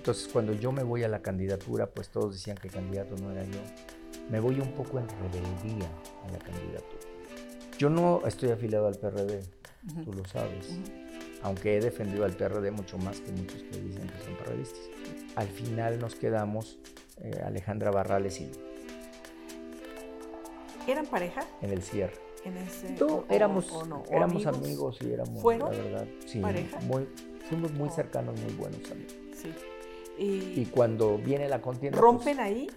Entonces, cuando yo me voy a la candidatura, pues todos decían que candidato no era yo. Me voy un poco en rebeldía a la candidatura. Yo no estoy afiliado al PRD, tú lo sabes, aunque he defendido al PRD mucho más que muchos que dicen que son periodistas. Al final nos quedamos eh, Alejandra Barrales y yo. ¿Eran pareja? En el cierre. En ese, no, éramos, éramos amigos? y éramos, ¿Fueron la verdad, sí, pareja? Muy, fuimos muy cercanos, muy buenos amigos. Sí. Y, cuando viene la contienda... ¿Rompen pues, ahí?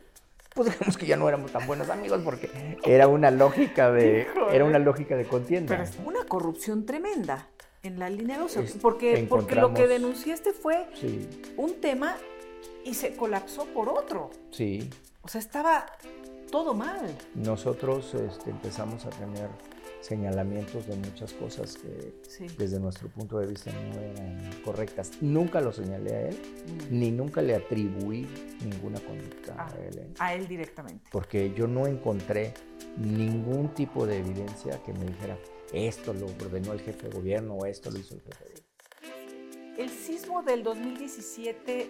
Pues digamos que ya no éramos tan buenos amigos porque era una lógica de, era una lógica de contienda. Pero es una corrupción tremenda en la línea 2, porque, porque lo que denunciaste fue un tema y se colapsó por otro. Sí. O sea, estaba todo mal. Nosotros este, empezamos a tener señalamientos de muchas cosas que desde nuestro punto de vista no eran correctas. Nunca lo señalé a él, mm. ni nunca le atribuí ninguna conducta a ah, él. ¿eh? A él directamente. Porque yo no encontré ningún tipo de evidencia que me dijera, esto lo ordenó el jefe de gobierno o esto lo hizo el jefe de gobierno. El sismo del 2017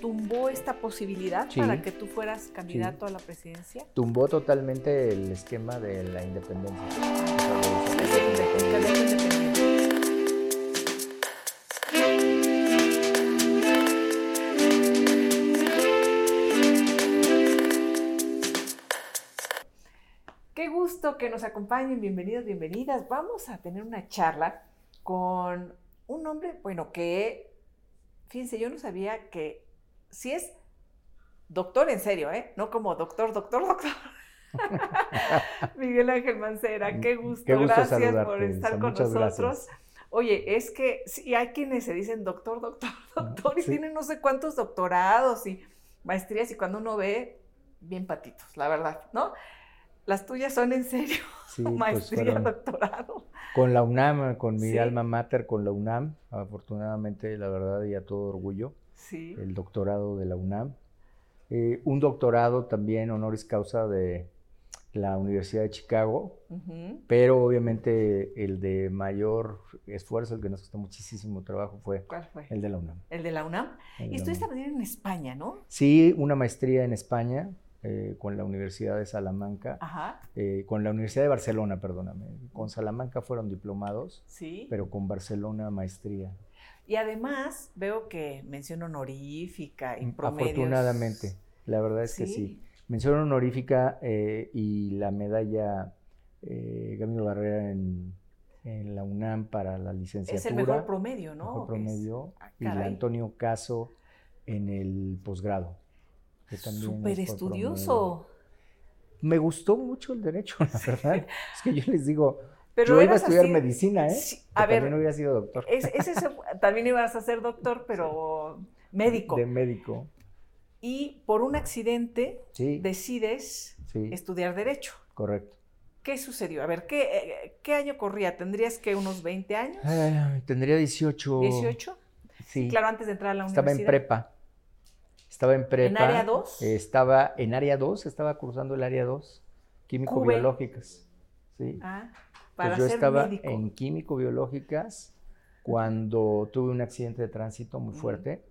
tumbó esta posibilidad para que tú fueras candidato a la presidencia. Tumbó totalmente el esquema de la independencia. Qué gusto que nos acompañen, bienvenidos, bienvenidas. Vamos a tener una charla con un hombre, bueno, que, fíjense, yo no sabía que si es doctor en serio, ¿eh? No como doctor, doctor, doctor. Miguel Ángel Mancera, qué gusto, gracias por estar con nosotros. Oye, es que sí, hay quienes se dicen doctor, doctor, doctor, y tienen no sé cuántos doctorados y maestrías, y cuando uno ve, bien patitos, la verdad, ¿no? Las tuyas son en serio, pues, maestría, doctorado. Con la UNAM, con mi alma mater, con la UNAM, afortunadamente, la verdad, y a todo orgullo, sí. el doctorado de la UNAM. Eh, un doctorado también honoris causa de la Universidad de Chicago, pero obviamente el de mayor esfuerzo, el que nos costó muchísimo trabajo fue, el de la UNAM. El de la UNAM. y estuviste también en España, ¿no? Sí, una maestría en España, eh, con la Universidad de Salamanca, eh, con la Universidad de Barcelona, perdóname. Con Salamanca fueron diplomados, ¿Sí? pero con Barcelona maestría. Y además veo que mención honorífica y promedios. Afortunadamente, la verdad es que sí. Mención honorífica eh, y la medalla eh, Gamino Barrera en, la UNAM para la licenciatura. Es el mejor promedio, ¿no? Mejor promedio. Ah, y la Antonio Caso en el posgrado. Súper estudioso. Me gustó mucho el derecho, la verdad. es que yo les digo, yo iba a estudiar medicina, ¿eh? a ver, también hubiera sido doctor. también ibas a ser doctor, pero médico. De médico. Y por un accidente decides estudiar Derecho. Correcto. ¿Qué sucedió? A ver, ¿qué, eh, qué año corría? ¿Tendrías que unos 20 años? tendría 18. ¿18? Sí. Claro, antes de entrar a la universidad. Estaba en prepa. Estaba en prepa. ¿En área 2? estaba en área 2, estaba cursando el área 2, químico-biológicas. Sí. Ah, para pues yo estaba en químico-biológicas cuando tuve un accidente de tránsito muy fuerte.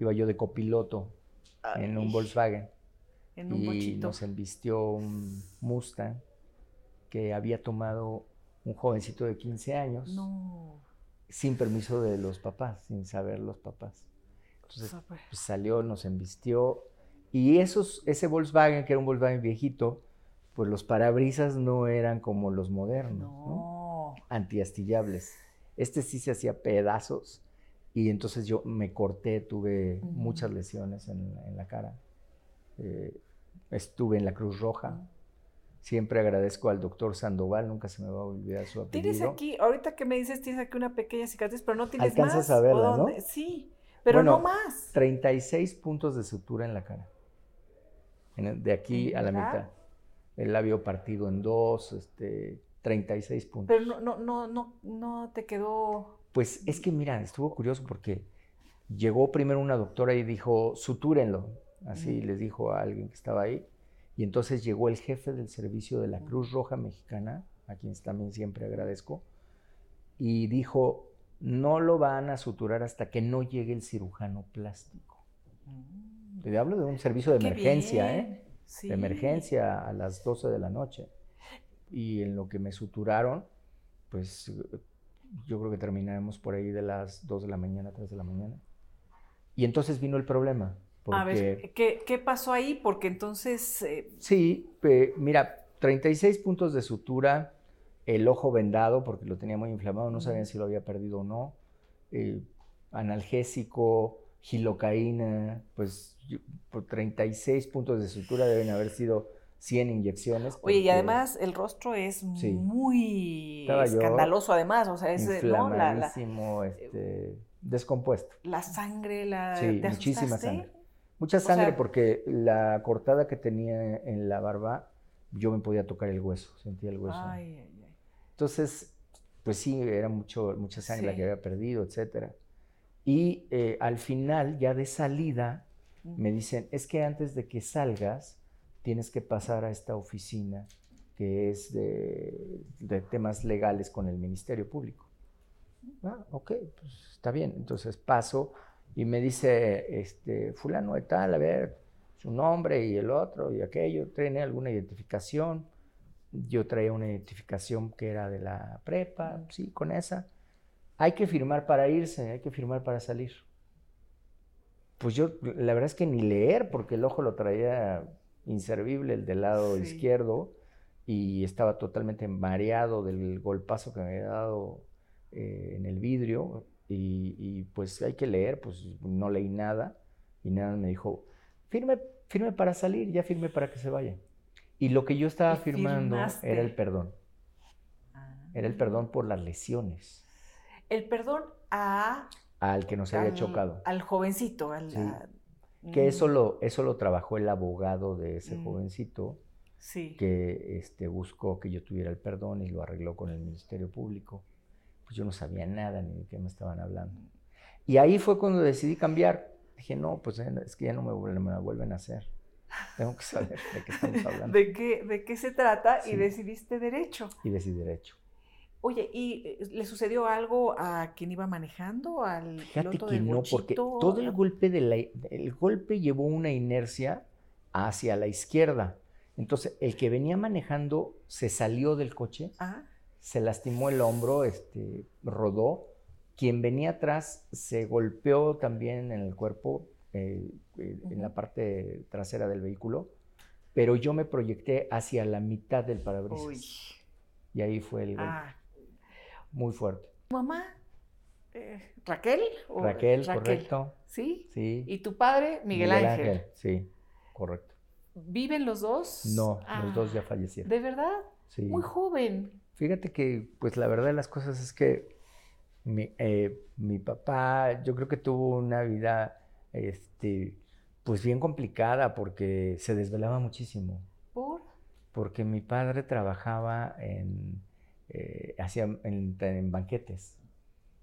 Iba yo de copiloto en un Volkswagen. En un y nos embistió un Mustang que había tomado un jovencito de 15 años. No. Sin permiso de los papás, sin saber los papás. Entonces pues, salió, nos embistió. Y esos, ese Volkswagen, que era un Volkswagen viejito, pues los parabrisas no eran como los modernos, no. antiastillables. Este sí se hacía pedazos y entonces yo me corté, tuve muchas lesiones en, la cara. Eh, estuve en la Cruz Roja. Siempre agradezco al doctor Sandoval, nunca se me va a olvidar su apellido. Tienes aquí, ahorita que me dices, tienes aquí una pequeña cicatriz, pero no tienes Alcanzas a verla, ¿no? Sí, pero no más. 36 puntos de sutura en la cara. de aquí a la mitad el labio partido en dos, este, 36 puntos. Pero no, no, no, no, no te quedó. Pues es que mira, estuvo curioso porque llegó primero una doctora y dijo, sutúrenlo. Así les dijo a alguien que estaba ahí. Y entonces llegó el jefe del servicio de la Cruz Roja Mexicana, a quien también siempre agradezco, y dijo, no lo van a suturar hasta que no llegue el cirujano plástico. Te hablo de un servicio de emergencia, ¿eh? De emergencia a las 12 de la noche. Y en lo que me suturaron, pues yo creo que terminaremos por ahí de las 2 de la mañana, 3 de la mañana. Y entonces vino el problema. A ver, ¿qué, pasó ahí? Porque entonces... Eh, sí, mira, 36 puntos de sutura, el ojo vendado porque lo tenía muy inflamado, no sabían si lo había perdido o no, eh, analgésico, gilocaína, pues por 36 puntos de sutura deben haber sido 100 inyecciones. Oye, y además el rostro es muy escandaloso, además, o sea, es inflamadísimo, este, descompuesto. La sangre, la... Sí, muchísima sangre. Mucha sangre porque la cortada que tenía en la barba, yo me podía tocar el hueso, sentía el hueso. Ay, ay, ay. Entonces, pues sí, era mucho, mucha sangre la que había perdido, etcétera. Y eh, al final, ya de salida, me dicen, es que antes de que salgas, tienes que pasar a esta oficina que es de, temas legales con el Ministerio Público. Ah, ok, pues está bien. Entonces paso y me dice, este, fulano de tal, a ver, su nombre y el otro y aquello, ¿tiene alguna identificación? Yo traía una identificación que era de la prepa, sí, con esa. Hay que firmar para irse, hay que firmar para salir. Pues yo, la verdad es que ni leer, porque el ojo lo traía inservible, el del lado izquierdo, y estaba totalmente mareado del golpazo que me había dado eh, en el vidrio. Y, pues hay que leer, pues no leí nada. Y nada me dijo, firme, firme para salir, ya firme para que se vaya. Y lo que yo estaba firmando era el perdón. Era el perdón por las lesiones. El perdón a... Al que nos había chocado. Al jovencito. Al, Que eso mm. lo, eso lo trabajó el abogado de ese mm. jovencito. Sí. Que este, buscó que yo tuviera el perdón y lo arregló con el Ministerio Público. Pues yo no sabía nada ni de qué me estaban hablando. Y ahí fue cuando decidí cambiar. Dije, no, pues es que ya no me, me vuelven a hacer. Tengo que saber de qué estamos hablando. ¿De qué, de qué se trata? Y decidiste derecho. Y decidí derecho. Oye, ¿y eh, le sucedió algo a quien iba manejando, al Fíjate que no, porque todo el golpe, de la, el golpe llevó una inercia hacia la izquierda. Entonces, el que venía manejando se salió del coche, se lastimó el hombro, este, rodó. Quien venía atrás se golpeó también en el cuerpo, eh, eh, en la parte trasera del vehículo, pero yo me proyecté hacia la mitad del parabrisas. Y ahí fue el golpe. Ah, muy fuerte. ¿Mamá? Eh, ¿Raquel? Raquel, correcto. ¿Sí? Sí. ¿Y tu padre? Miguel, Miguel Ángel. Sí, correcto. ¿Viven los dos? No, los dos ya ah, fallecieron. ¿De verdad? Sí. Muy joven. Fíjate que, pues la verdad de las cosas es que mi, eh, mi papá, yo creo que tuvo una vida, este, pues bien complicada porque se desvelaba muchísimo. ¿Por? Porque mi padre trabajaba en eh, hacía en, banquetes.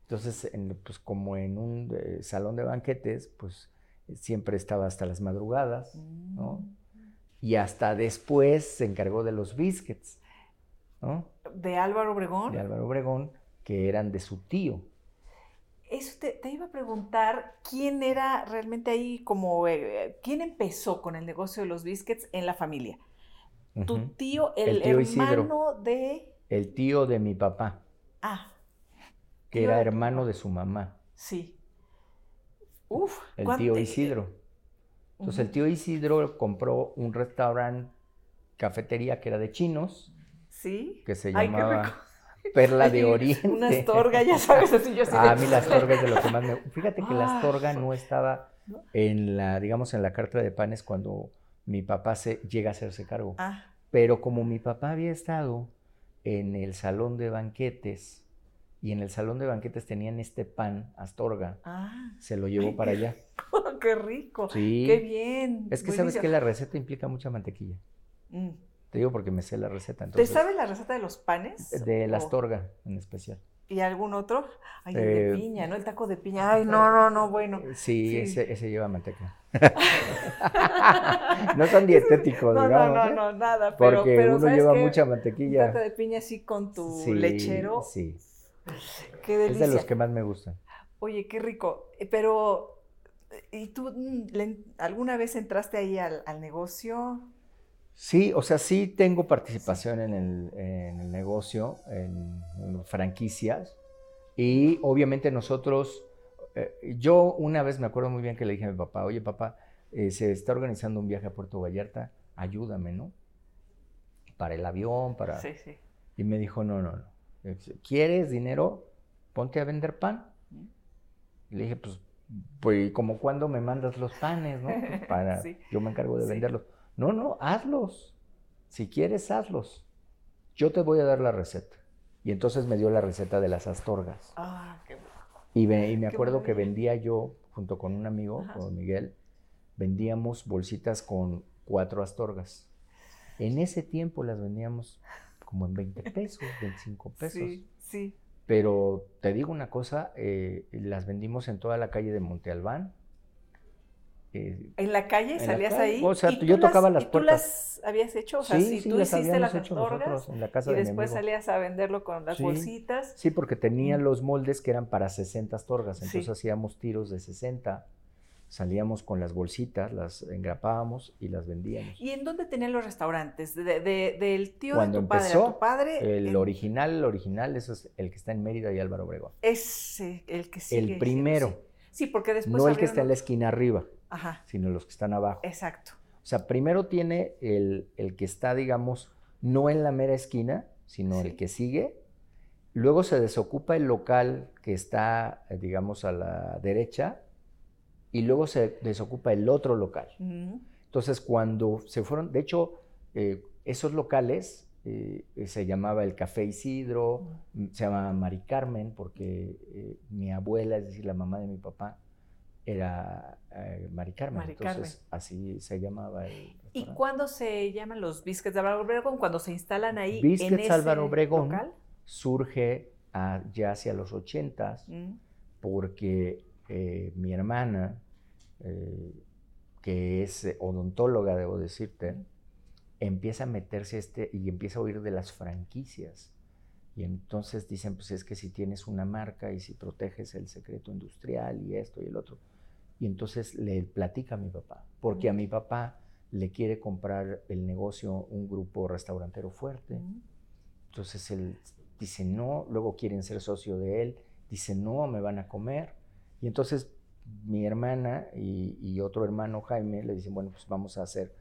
Entonces, pues como en un eh, salón de banquetes, pues siempre estaba hasta las madrugadas, ¿no? Mm. Y hasta después se encargó de los biscuits, ¿no? De Álvaro Obregón. De Álvaro Obregón, que eran de su tío. Eso te, iba a preguntar, ¿quién era realmente ahí como, eh, quién empezó con el negocio de los biscuits en la familia? Tu tío, el, hermano de el tío de mi papá. Ah. Que era hermano de su mamá. Sí. Uf. El tío Isidro. Entonces el tío Isidro compró un restaurante, cafetería que era de chinos. Sí. Que se llamaba Perla de Oriente. Una astorga, ya sabes, así yo Ah, a mí la astorga es de lo que más me... Fíjate que la ah, astorga no estaba en la, digamos, en la carta de panes cuando mi papá se llega a hacerse cargo. Ah. Pero como mi papá había estado en el salón de banquetes y en el salón de banquetes tenían este pan Astorga. Ah, se lo llevó para allá. ¡Qué rico! Sí. ¡Qué bien! Es que sabes que la receta implica mucha mantequilla. Mm. Te digo porque me sé la receta. ¿Te sabes la receta de los panes? De la Astorga en especial. ¿Y algún otro? Ay, el de eh, piña, ¿no? El taco de piña. Ay, no, no, no, bueno. Sí, Ese, ese, lleva manteca. no son dietéticos, no, digamos. No, no, ¿eh? no, nada. Pero, Porque uno lleva mucha mantequilla. Un taco de piña así con tu lechero. Sí. Qué delicia. Es de los que más me gustan. Oye, qué rico. Eh, pero ¿Y tú mm, alguna vez entraste ahí al, negocio? Sí, o sea, sí tengo participación en el, negocio, en, franquicias. Y obviamente nosotros, eh, yo una vez me acuerdo muy bien que le dije a mi papá, oye papá, eh, se está organizando un viaje a Puerto Vallarta, ayúdame, ¿no? Para el avión, para... Sí, sí. Y me dijo, no, no, no. ¿Quieres dinero? Ponte a vender pan. Y le dije, pues, pues como cuando me mandas los panes, ¿no? Pues, para, Yo me encargo de venderlos. No, no, hazlos. Si quieres, hazlos. Yo te voy a dar la receta. Y entonces me dio la receta de las astorgas. Ah, qué bueno. Y, me, y me acuerdo que vendía yo, junto con un amigo, con Miguel, vendíamos bolsitas con cuatro astorgas. En ese tiempo las vendíamos como en 20 pesos, 25 pesos. Sí, sí. Pero te digo una cosa, eh, las vendimos en toda la calle de Monte Albán. Eh, ¿En la calle? ¿Salías ahí? O sea, yo tocaba las, puertas. ¿Tú las habías hecho? O sea, sí, si tú hiciste las hecho nosotros en la casa y después salías a venderlo con las bolsitas. Sí, porque tenía los moldes que eran para 60 astorgas, entonces hacíamos tiros de 60 salíamos con las bolsitas, las engrapábamos y las vendíamos. ¿Y en dónde tenían los restaurantes? del tío de tu padre tu padre. El original, el original, eso es el que está en Mérida y Álvaro Obregón. Ese, el que sigue. El primero. Sí, porque después. No el que está en la esquina arriba, Ajá. sino los que están abajo. Exacto. O sea, primero tiene el, que está, digamos, no en la mera esquina, sino el que sigue. Luego se desocupa el local que está, eh, digamos, a la derecha y luego se desocupa el otro local. Entonces, cuando se fueron, de hecho, eh, esos locales eh, se llamaba el Café Isidro, se llamaba Mari Carmen, porque eh, mi abuela, es decir, la mamá de mi papá, era Mari Carmen. Entonces, así se llamaba el. ¿Y cuándo se llaman los Biscuits de Álvaro Obregón? Cuando se instalan ahí. Biscuits en ese Álvaro Obregón surge ya hacia los ochentas, porque eh, mi hermana, eh, que es odontóloga, debo decirte, empieza a meterse este y empieza a oír de las franquicias. Y entonces dicen, pues es que si tienes una marca y si proteges el secreto industrial y esto y el otro. Y entonces le platica a mi papá, porque a mi papá le quiere comprar el negocio un grupo restaurantero fuerte. Entonces él dice no, luego quieren ser socio de él, dice no, me van a comer. Y entonces mi hermana y, otro hermano Jaime le dicen, bueno, pues vamos a hacer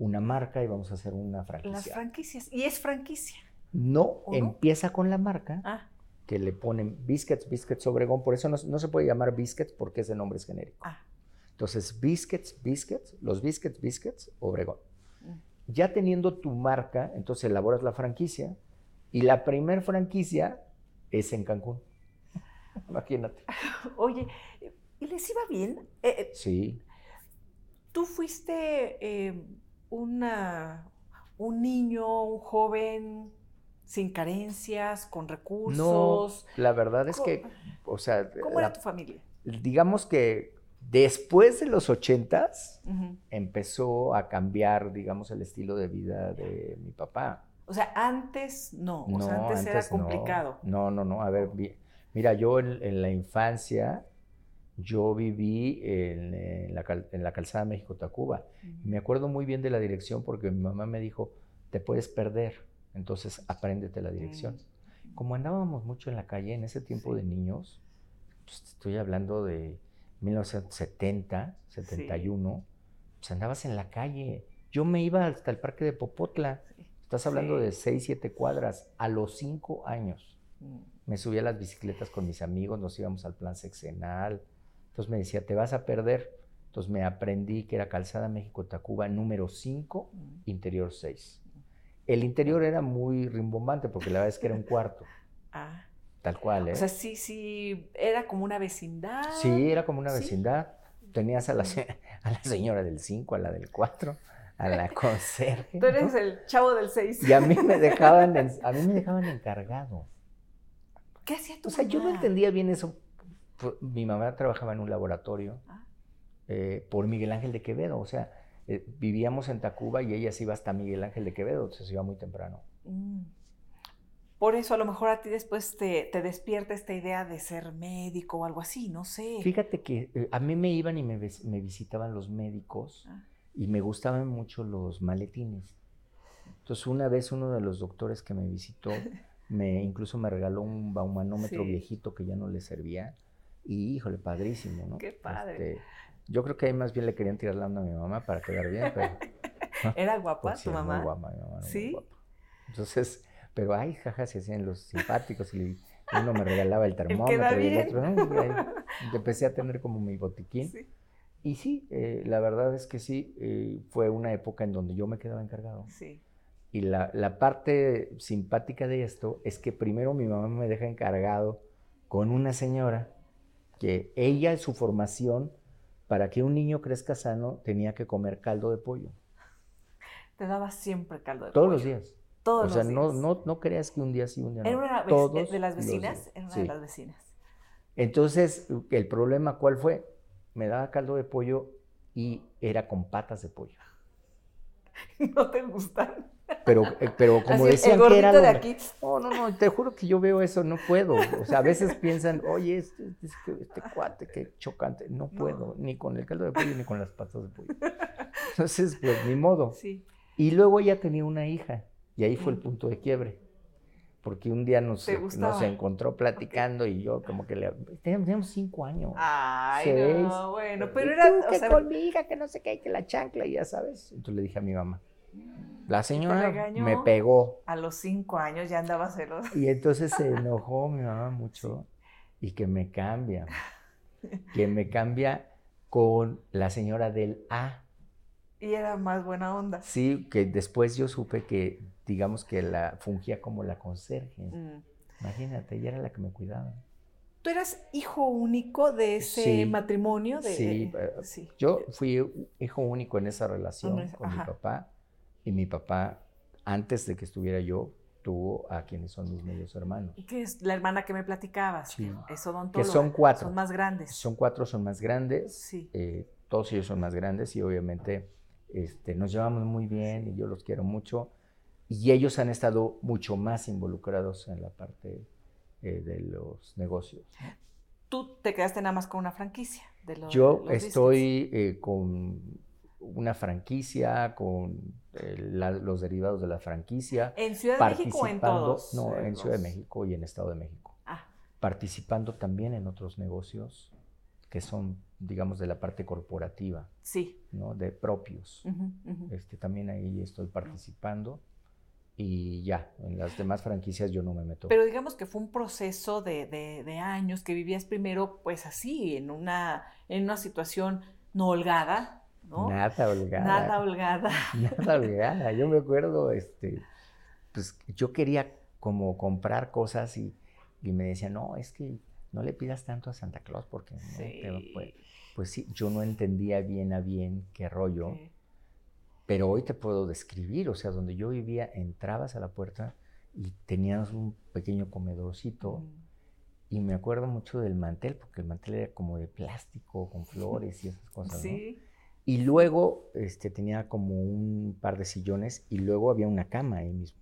una marca y vamos a hacer una franquicia. Las franquicias. ¿Y es franquicia? No, empieza con la marca. Ah. Que le ponen Biscuits, Biscuits Obregón. Por eso no, se puede llamar Biscuits porque ese nombre es genérico. Ah. Entonces, Biscuits, Biscuits, los Biscuits, Biscuits, Obregón. Mm. Ya teniendo tu marca, entonces elaboras la franquicia y la primer franquicia es en Cancún. Imagínate. Oye, ¿y les iba bien? Eh, eh, sí. ¿Tú fuiste eh, una, un niño, un joven sin carencias, con recursos? No, la verdad es que, o sea... ¿Cómo era tu familia? Digamos que después de los ochentas empezó a cambiar, digamos, el estilo de vida de mi papá. O sea, antes no, o sea, antes, era complicado. No, no, no, a ver, mira, yo en, la infancia, yo viví en, la, calzada México-Tacuba. Me acuerdo muy bien de la dirección porque mi mamá me dijo, te puedes perder, entonces apréndete la dirección. Como andábamos mucho en la calle en ese tiempo de niños, pues, estoy hablando de 1970, 71, pues andabas en la calle. Yo me iba hasta el parque de Popotla. Estás hablando de 6, 7 cuadras a los 5 años. Mm. Me subía a las bicicletas con mis amigos, nos íbamos al plan sexenal. Entonces me decía, te vas a perder. Entonces me aprendí que era Calzada México-Tacuba número 5, mm. interior 6. El interior era muy rimbombante porque la verdad es que era un cuarto. ah. Tal cual, ¿eh? O sea, sí, sí, era como una vecindad. Sí, era como una vecindad. Tenías a la, a la señora del 5, a la del 4 a la conserje. Tú eres el chavo del 6. Y a mí me dejaban, a mí me dejaban encargado. ¿Qué hacía tu O sea, yo no entendía bien eso. Mi mamá trabajaba en un laboratorio ah. eh, por Miguel Ángel de Quevedo. O sea, eh, vivíamos en Tacuba y ella se iba hasta Miguel Ángel de Quevedo, entonces se iba muy temprano. Mm. por eso a lo mejor a ti después te, despierta esta idea de ser médico o algo así, no sé. Fíjate que eh, a mí me iban y me, visitaban los médicos ah. y me gustaban mucho los maletines. Entonces una vez uno de los doctores que me visitó me incluso me regaló un baumanómetro viejito que ya no le servía y híjole, padrísimo, ¿no? Qué padre. Este, yo creo que ahí más bien le querían tirar la onda a mi mamá para quedar bien, pero... ¿Era guapa pues tu mamá? Muy guapa, mi mamá. ¿Sí? Guapa. Entonces, pero ay, jaja, se hacían los simpáticos y uno me regalaba el termómetro y el otro, ¿no? Y empecé a tener como mi botiquín. Sí. Y sí, eh, la verdad es que sí, eh, fue una época en donde yo me quedaba encargado. Sí. Y la, la, parte simpática de esto es que primero mi mamá me deja encargado con una señora que ella en su formación, para que un niño crezca sano, tenía que comer caldo de pollo. Te daba siempre caldo de pollo. Todos los días. Todos o sea, No, no, no creas que un día sí, un día no. ¿Era una Todos de las vecinas? Era una de las vecinas. Entonces, el problema, ¿cuál fue? Me daba caldo de pollo y era con patas de pollo. ¿No te gustan? Pero, eh, pero como decían que era. De aquí. No, no, no, te juro que yo veo eso, no puedo. O sea, a veces piensan, oye, este, este, este cuate, qué chocante. No puedo, ni con el caldo de pollo ni con las patas de pollo. Entonces, pues ni modo. Sí. Y luego ella tenía una hija, y ahí fue el punto de quiebre. Porque un día nos, nos encontró platicando y yo como que le... Teníamos cinco años. Ay, no, bueno, pero era... Tú, que con mi hija, que no sé qué, que la chancla, y ya sabes. Entonces le dije a mi mamá, la señora me pegó. A los cinco años ya andaba celosa. Y entonces se enojó mi mamá mucho y que me cambia. Que me cambia con la señora del A. Y era más buena onda. Sí, que después yo supe que, digamos que la fungía como la conserje. Mm. Imagínate, ella era la que me cuidaba. ¿Tú eras hijo único de ese matrimonio? De, sí, eh, sí, yo fui hijo único en esa relación con mi papá y mi papá, antes de que estuviera yo, tuvo a quienes son mis medios hermanos. ¿Y qué es la hermana que me platicabas? Sí. Es odontóloga. Que son cuatro. Son más grandes. Son cuatro, son más grandes. Sí. Eh, todos ellos son más grandes y obviamente este, nos llevamos muy bien y yo los quiero mucho. Y ellos han estado mucho más involucrados en la parte eh, de los negocios. ¿Tú te quedaste nada más con una franquicia? De los, yo estoy eh, con una franquicia, con eh, los derivados de la franquicia. ¿En Ciudad de México o en todos? No, en Ciudad de México y en Estado de México. Ah. Participando también en otros negocios que son, digamos, de la parte corporativa. Sí. ¿no? De propios. Este, también ahí estoy participando y ya, en las demás franquicias yo no me meto. Pero digamos que fue un proceso de, de, años que vivías primero pues así, en una, en una situación no holgada, Nada holgada. Nada holgada. Nada holgada. Yo me acuerdo, este, pues yo quería como comprar cosas y, me decían, no, es que no le pidas tanto a Santa Claus porque pues, sí, yo no entendía bien a bien qué rollo. Pero hoy te puedo describir, o sea, donde yo vivía, entrabas a la puerta y tenías un pequeño comedorcito. Y me acuerdo mucho del mantel, porque el mantel era como de plástico, con flores y esas cosas. Sí. Y luego este, tenía como un par de sillones y luego había una cama ahí mismo.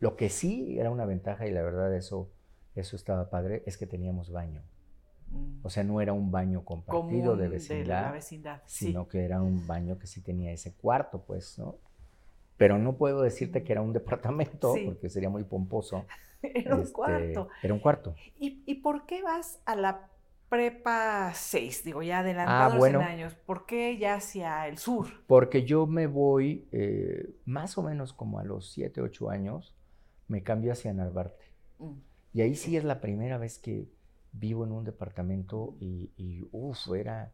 Lo que sí era una ventaja y la verdad eso, eso estaba padre, es que teníamos baño. Mm. O sea, no era un baño compartido de vecindad, sino que era un baño que sí tenía ese cuarto, pues, ¿no? Pero no puedo decirte que era un departamento porque sería muy pomposo. era un este, cuarto. Era un cuarto. ¿Y, ¿Y por qué vas a la prepa 6, digo, ya adelantado ah, años. ¿Por qué ya hacia el sur? Porque yo me voy eh, más o menos como a los 7, 8 años, me cambio hacia Narvarte. Mm. Y ahí sí es la primera vez que vivo en un departamento y, y uff, era,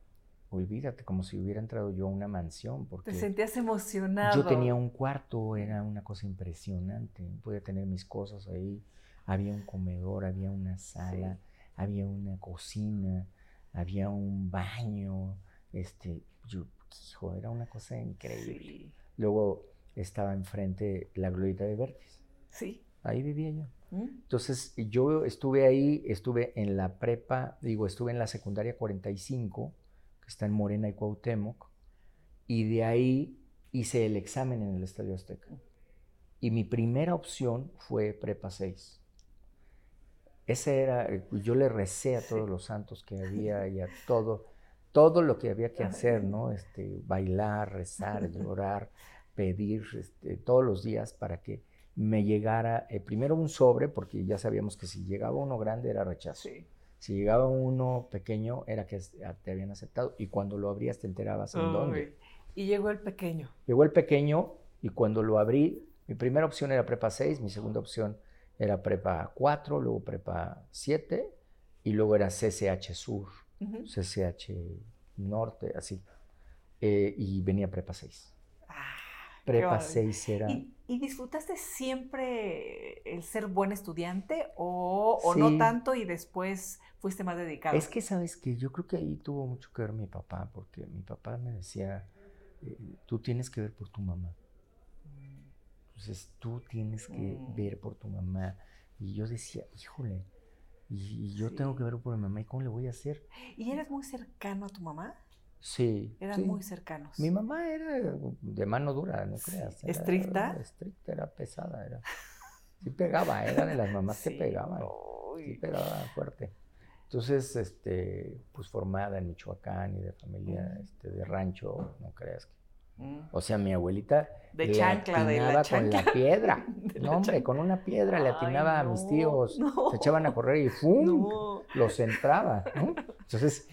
olvídate, como si hubiera entrado yo a una mansión. Porque Te sentías emocionado. Yo tenía un cuarto, era una cosa impresionante, podía tener mis cosas ahí, había un comedor, había una sala había una cocina, había un baño, este, yo, hijo, era una cosa increíble. Luego estaba enfrente la glorieta de Vértiz. Sí. Ahí vivía yo. ¿Mm? Entonces, yo estuve ahí, estuve en la prepa, digo, estuve en la secundaria 45, que está en Morena y Cuauhtémoc, y de ahí hice el examen en el Estadio Azteca. Y mi primera opción fue prepa 6. Ese era, eh, yo le recé a todos los santos que había y a todo, todo lo que había que hacer, ¿no? Este, bailar, rezar, llorar, pedir este, todos los días para que me llegara eh, primero un sobre, porque ya sabíamos que si llegaba uno grande era rechazo. Si llegaba uno pequeño era que te habían aceptado y cuando lo abrías te enterabas en dónde. Y llegó el pequeño. Llegó el pequeño y cuando lo abrí, mi primera opción era prepa 6, mi segunda opción era prepa 4, luego prepa 7 y luego era CCH Sur, CCH Norte, así. Eh, y venía prepa 6. Ah, prepa 6 era... ¿Y, disfrutaste siempre el ser buen estudiante o, o no tanto y después fuiste más dedicado? Es que sabes que yo creo que ahí tuvo mucho que ver mi papá, porque mi papá me decía, eh, tú tienes que ver por tu mamá. Entonces tú tienes que mm. ver por tu mamá. Y yo decía, híjole, y, yo tengo que ver por mi mamá, ¿y cómo le voy a hacer? ¿Y eres muy cercano a tu mamá? Sí. Eran muy cercanos. Mi mamá era de mano dura, no creas. ¿Estricta? estricta, era pesada, era. Sí pegaba, era de las mamás que pegaban. Sí pegaba fuerte. Entonces, este, pues formada en Michoacán y de familia este, de rancho, no creas que Mm. O sea, mi abuelita de chancla, de la con la piedra. no, hombre, con una piedra le atinaba a mis tíos. Se echaban a correr y ¡fum! Los entraba. Entonces,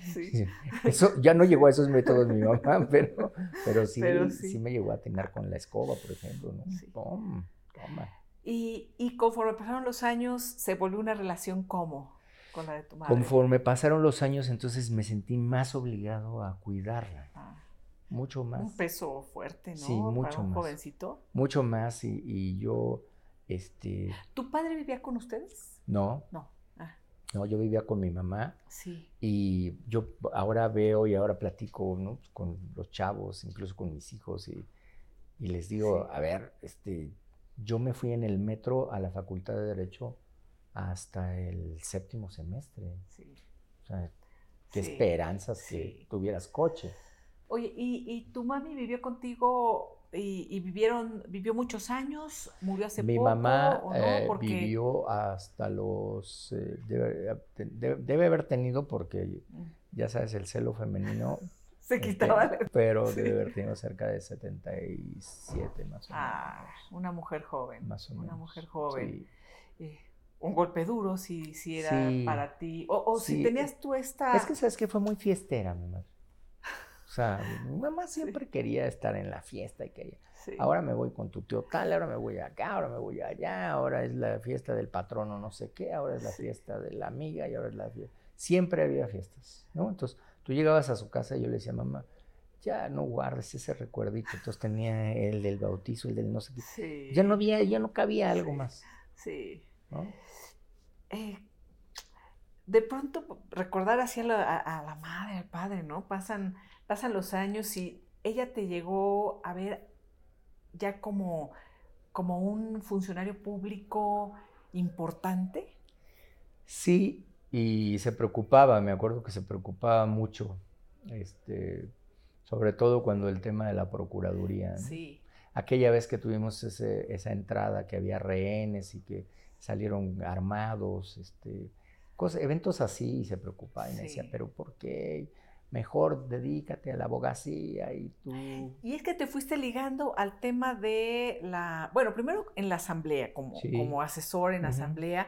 eso ya no llegó a esos métodos mi mamá, pero, pero, sí, sí. me llegó a atinar con la escoba, por ejemplo. ¿no? Toma. Y, y conforme pasaron los años, se volvió una relación como con la de tu madre. Conforme pasaron los años, entonces me sentí más obligado a cuidarla. Mucho más. Un peso fuerte, ¿no? Sí, mucho Para un jovencito. Mucho más y, yo, este... ¿Tu padre vivía con ustedes? No. No. Ah. No, yo vivía con mi mamá. Sí. Y yo ahora veo y ahora platico ¿no? con los chavos, incluso con mis hijos, y, les digo, a ver, este, yo me fui en el metro a la Facultad de Derecho hasta el séptimo semestre. Sí. O sea, qué esperanzas que tuvieras coche. Oye, ¿y, tu mami vivió contigo y, vivieron, vivió muchos años? ¿Murió hace Mi poco? Mi mamá eh, vivió hasta los... Eh, debe, haber tenido porque, mm. ya sabes, el celo femenino... Se este, quitaba. pero debe haber tenido cerca de 77 más o menos. Ah, una mujer joven. Más o menos. Una mujer joven. Eh, un golpe duro si, si era para ti. O, si tenías tú esta... Es que sabes que fue muy fiestera mi madre. O sea, mi mamá siempre quería estar en la fiesta y quería. Ahora me voy con tu tío tal, ahora me voy acá, ahora me voy allá, ahora es la fiesta del patrono no sé qué, ahora es la fiesta de la amiga y ahora es la fiesta. Siempre había fiestas, ¿no? Entonces tú llegabas a su casa y yo le decía, mamá, ya no guardes ese recuerdito. Entonces tenía el del bautizo, el del no sé qué. Ya no había, ya no cabía algo más. Sí. Eh, de pronto recordar así a la, a la madre, al padre, ¿no? Pasan pasan los años y ella te llegó a ver ya como, como un funcionario público importante. Sí, y se preocupaba, me acuerdo que se preocupaba mucho, este, sobre todo cuando el tema de la Procuraduría. Sí. Aquella vez que tuvimos esa entrada, que había rehenes y que salieron armados, este, cosas, eventos así, y se preocupaba y me decía, pero ¿por qué? Mejor dedícate a la abogacía y tú... Y es que te fuiste ligando al tema de la, bueno, primero en la asamblea, como, como asesor en asamblea,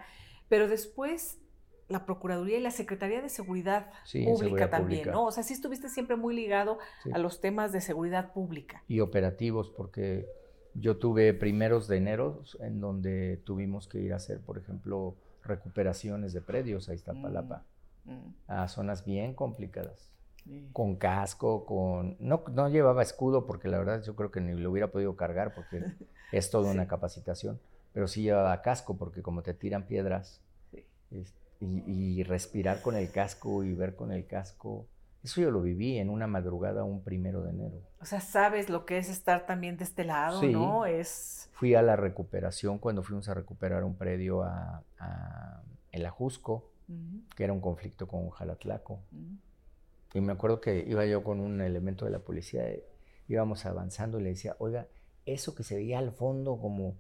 pero después la Procuraduría y la Secretaría de Seguridad Pública también, ¿no? O sea, sí estuviste siempre muy ligado a los temas de seguridad pública. Y operativos, porque yo tuve primeros de enero en donde tuvimos que ir a hacer, por ejemplo, recuperaciones de predios a Iztapalapa, mm, mm. a zonas bien complicadas con casco, con... No, no llevaba escudo porque la verdad yo creo que ni lo hubiera podido cargar porque es toda una capacitación, pero sí llevaba casco porque como te tiran piedras y, respirar con el casco y ver con el casco, eso yo lo viví en una madrugada un primero de enero. O sea, sabes lo que es estar también de este lado, ¿no? Es... Fui a la recuperación cuando fuimos a recuperar un predio a, El Ajusco, que era un conflicto con Jalatlaco. Y me acuerdo que iba yo con un elemento de la policía, íbamos avanzando y le decía, oiga, eso que se veía al fondo como,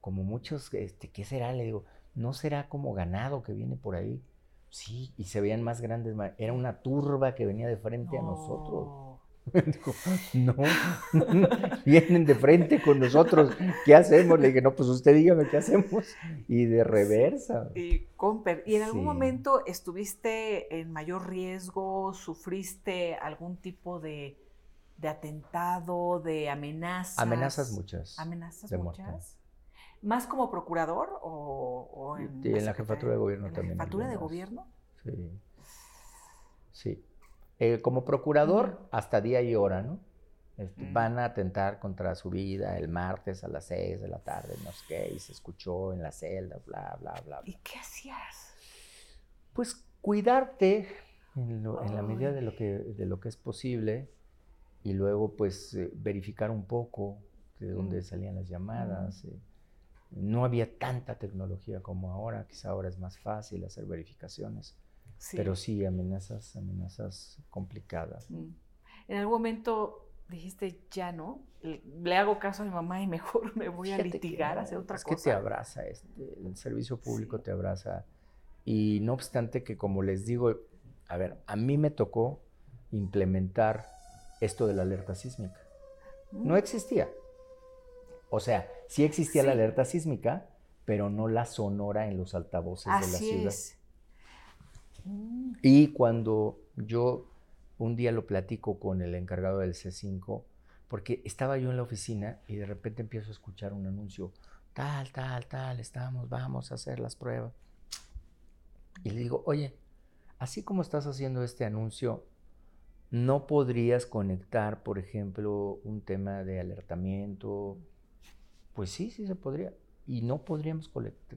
como muchos, este, ¿qué será? Le digo, ¿no será como ganado que viene por ahí? Sí, y se veían más grandes, era una turba que venía de frente a nosotros. no, vienen de frente con nosotros, ¿qué hacemos? Le dije, no, pues usted dígame qué hacemos. Y de reversa. Y, Comper, ¿y en algún momento estuviste en mayor riesgo? ¿Sufriste algún tipo de, atentado, de amenazas? Amenazas muchas. ¿Amenazas muchas? ¿Más como procurador o, en, en la jefatura de gobierno también? ¿La jefatura de gobierno? Sí. Sí. Eh, como procurador, hasta día y hora, ¿no? Este. Van a atentar contra su vida el martes a las seis de la tarde, no sé qué, y se escuchó en la celda, bla, bla, bla. ¿Y qué hacías? Pues cuidarte en, la medida de lo, que, de lo que es posible y luego pues eh, verificar un poco de dónde mm. salían las llamadas. Eh, no había tanta tecnología como ahora, quizá ahora es más fácil hacer verificaciones. Pero sí, amenazas, amenazas complicadas. Mm. En algún momento dijiste, ya no, le hago caso a mi mamá y mejor me voy a litigar, a hacer otra cosa. Es que te abraza, este, el servicio público te abraza. Y no obstante que, como les digo, a ver, a mí me tocó implementar esto de la alerta sísmica. No mm. existía. O sea, sí existía la alerta sísmica, pero no la sonora en los altavoces de la ciudad. Es. Y cuando yo un día lo platico con el encargado del C5, porque estaba yo en la oficina y de repente empiezo a escuchar un anuncio, tal, tal, tal, estamos, vamos a hacer las pruebas. Y le digo, oye, así como estás haciendo este anuncio, ¿no podrías conectar, por ejemplo, un tema de alertamiento? Pues sí, sí se podría. Y no podríamos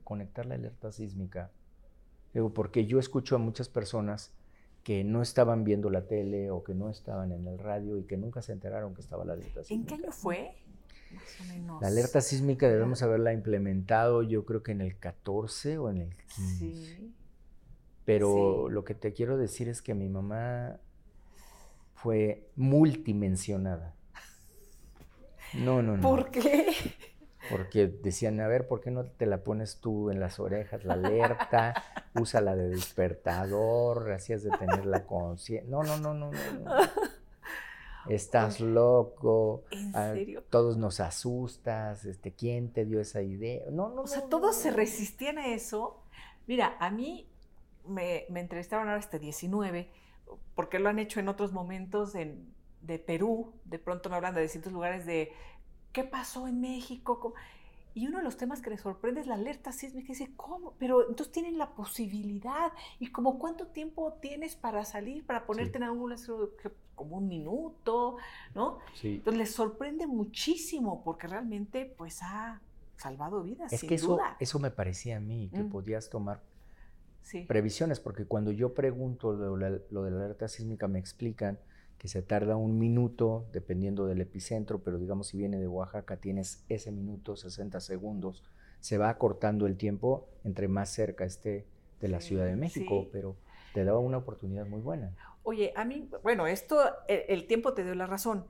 conectar la alerta sísmica Digo, porque yo escucho a muchas personas que no estaban viendo la tele o que no estaban en el radio y que nunca se enteraron que estaba la alerta sísmica. ¿En qué año fue? Más o menos. La alerta sísmica debemos haberla implementado yo creo que en el 14 o en el 15. Sí. Pero lo que te quiero decir es que mi mamá fue multimensionada. No, no, no. ¿Por qué? Porque decían, a ver, ¿por qué no te la pones tú en las orejas, la alerta? Úsala de despertador, hacías de tener la conciencia. No, no, no, no, no. Estás loco. ¿En ah, serio? todos nos asustas. Este, ¿Quién te dio esa idea? No, no. O sea, todos se resistían a eso. Mira, a mí me, entrevistaron ahora este 19, porque lo han hecho en otros momentos de Perú. De pronto me hablan de distintos lugares de ¿qué pasó en México? Y uno de los temas que le sorprende es la alerta sísmica. Dice, ¿cómo? Pero entonces tienen la posibilidad. ¿Y como cuánto tiempo tienes para salir, para ponerte en algún como un minuto, ¿no? Sí. Entonces les sorprende muchísimo porque realmente pues ha salvado vidas. Es que eso, eso me parecía a mí, que mm. podías tomar previsiones, porque cuando yo pregunto lo de la alerta sísmica me explican que se tarda un minuto dependiendo del epicentro, pero digamos si viene de Oaxaca tienes ese minuto, 60 segundos, se va acortando el tiempo entre más cerca esté de la Ciudad de México, pero te daba una oportunidad muy buena. Oye, a mí, bueno, esto, el, tiempo te dio la razón,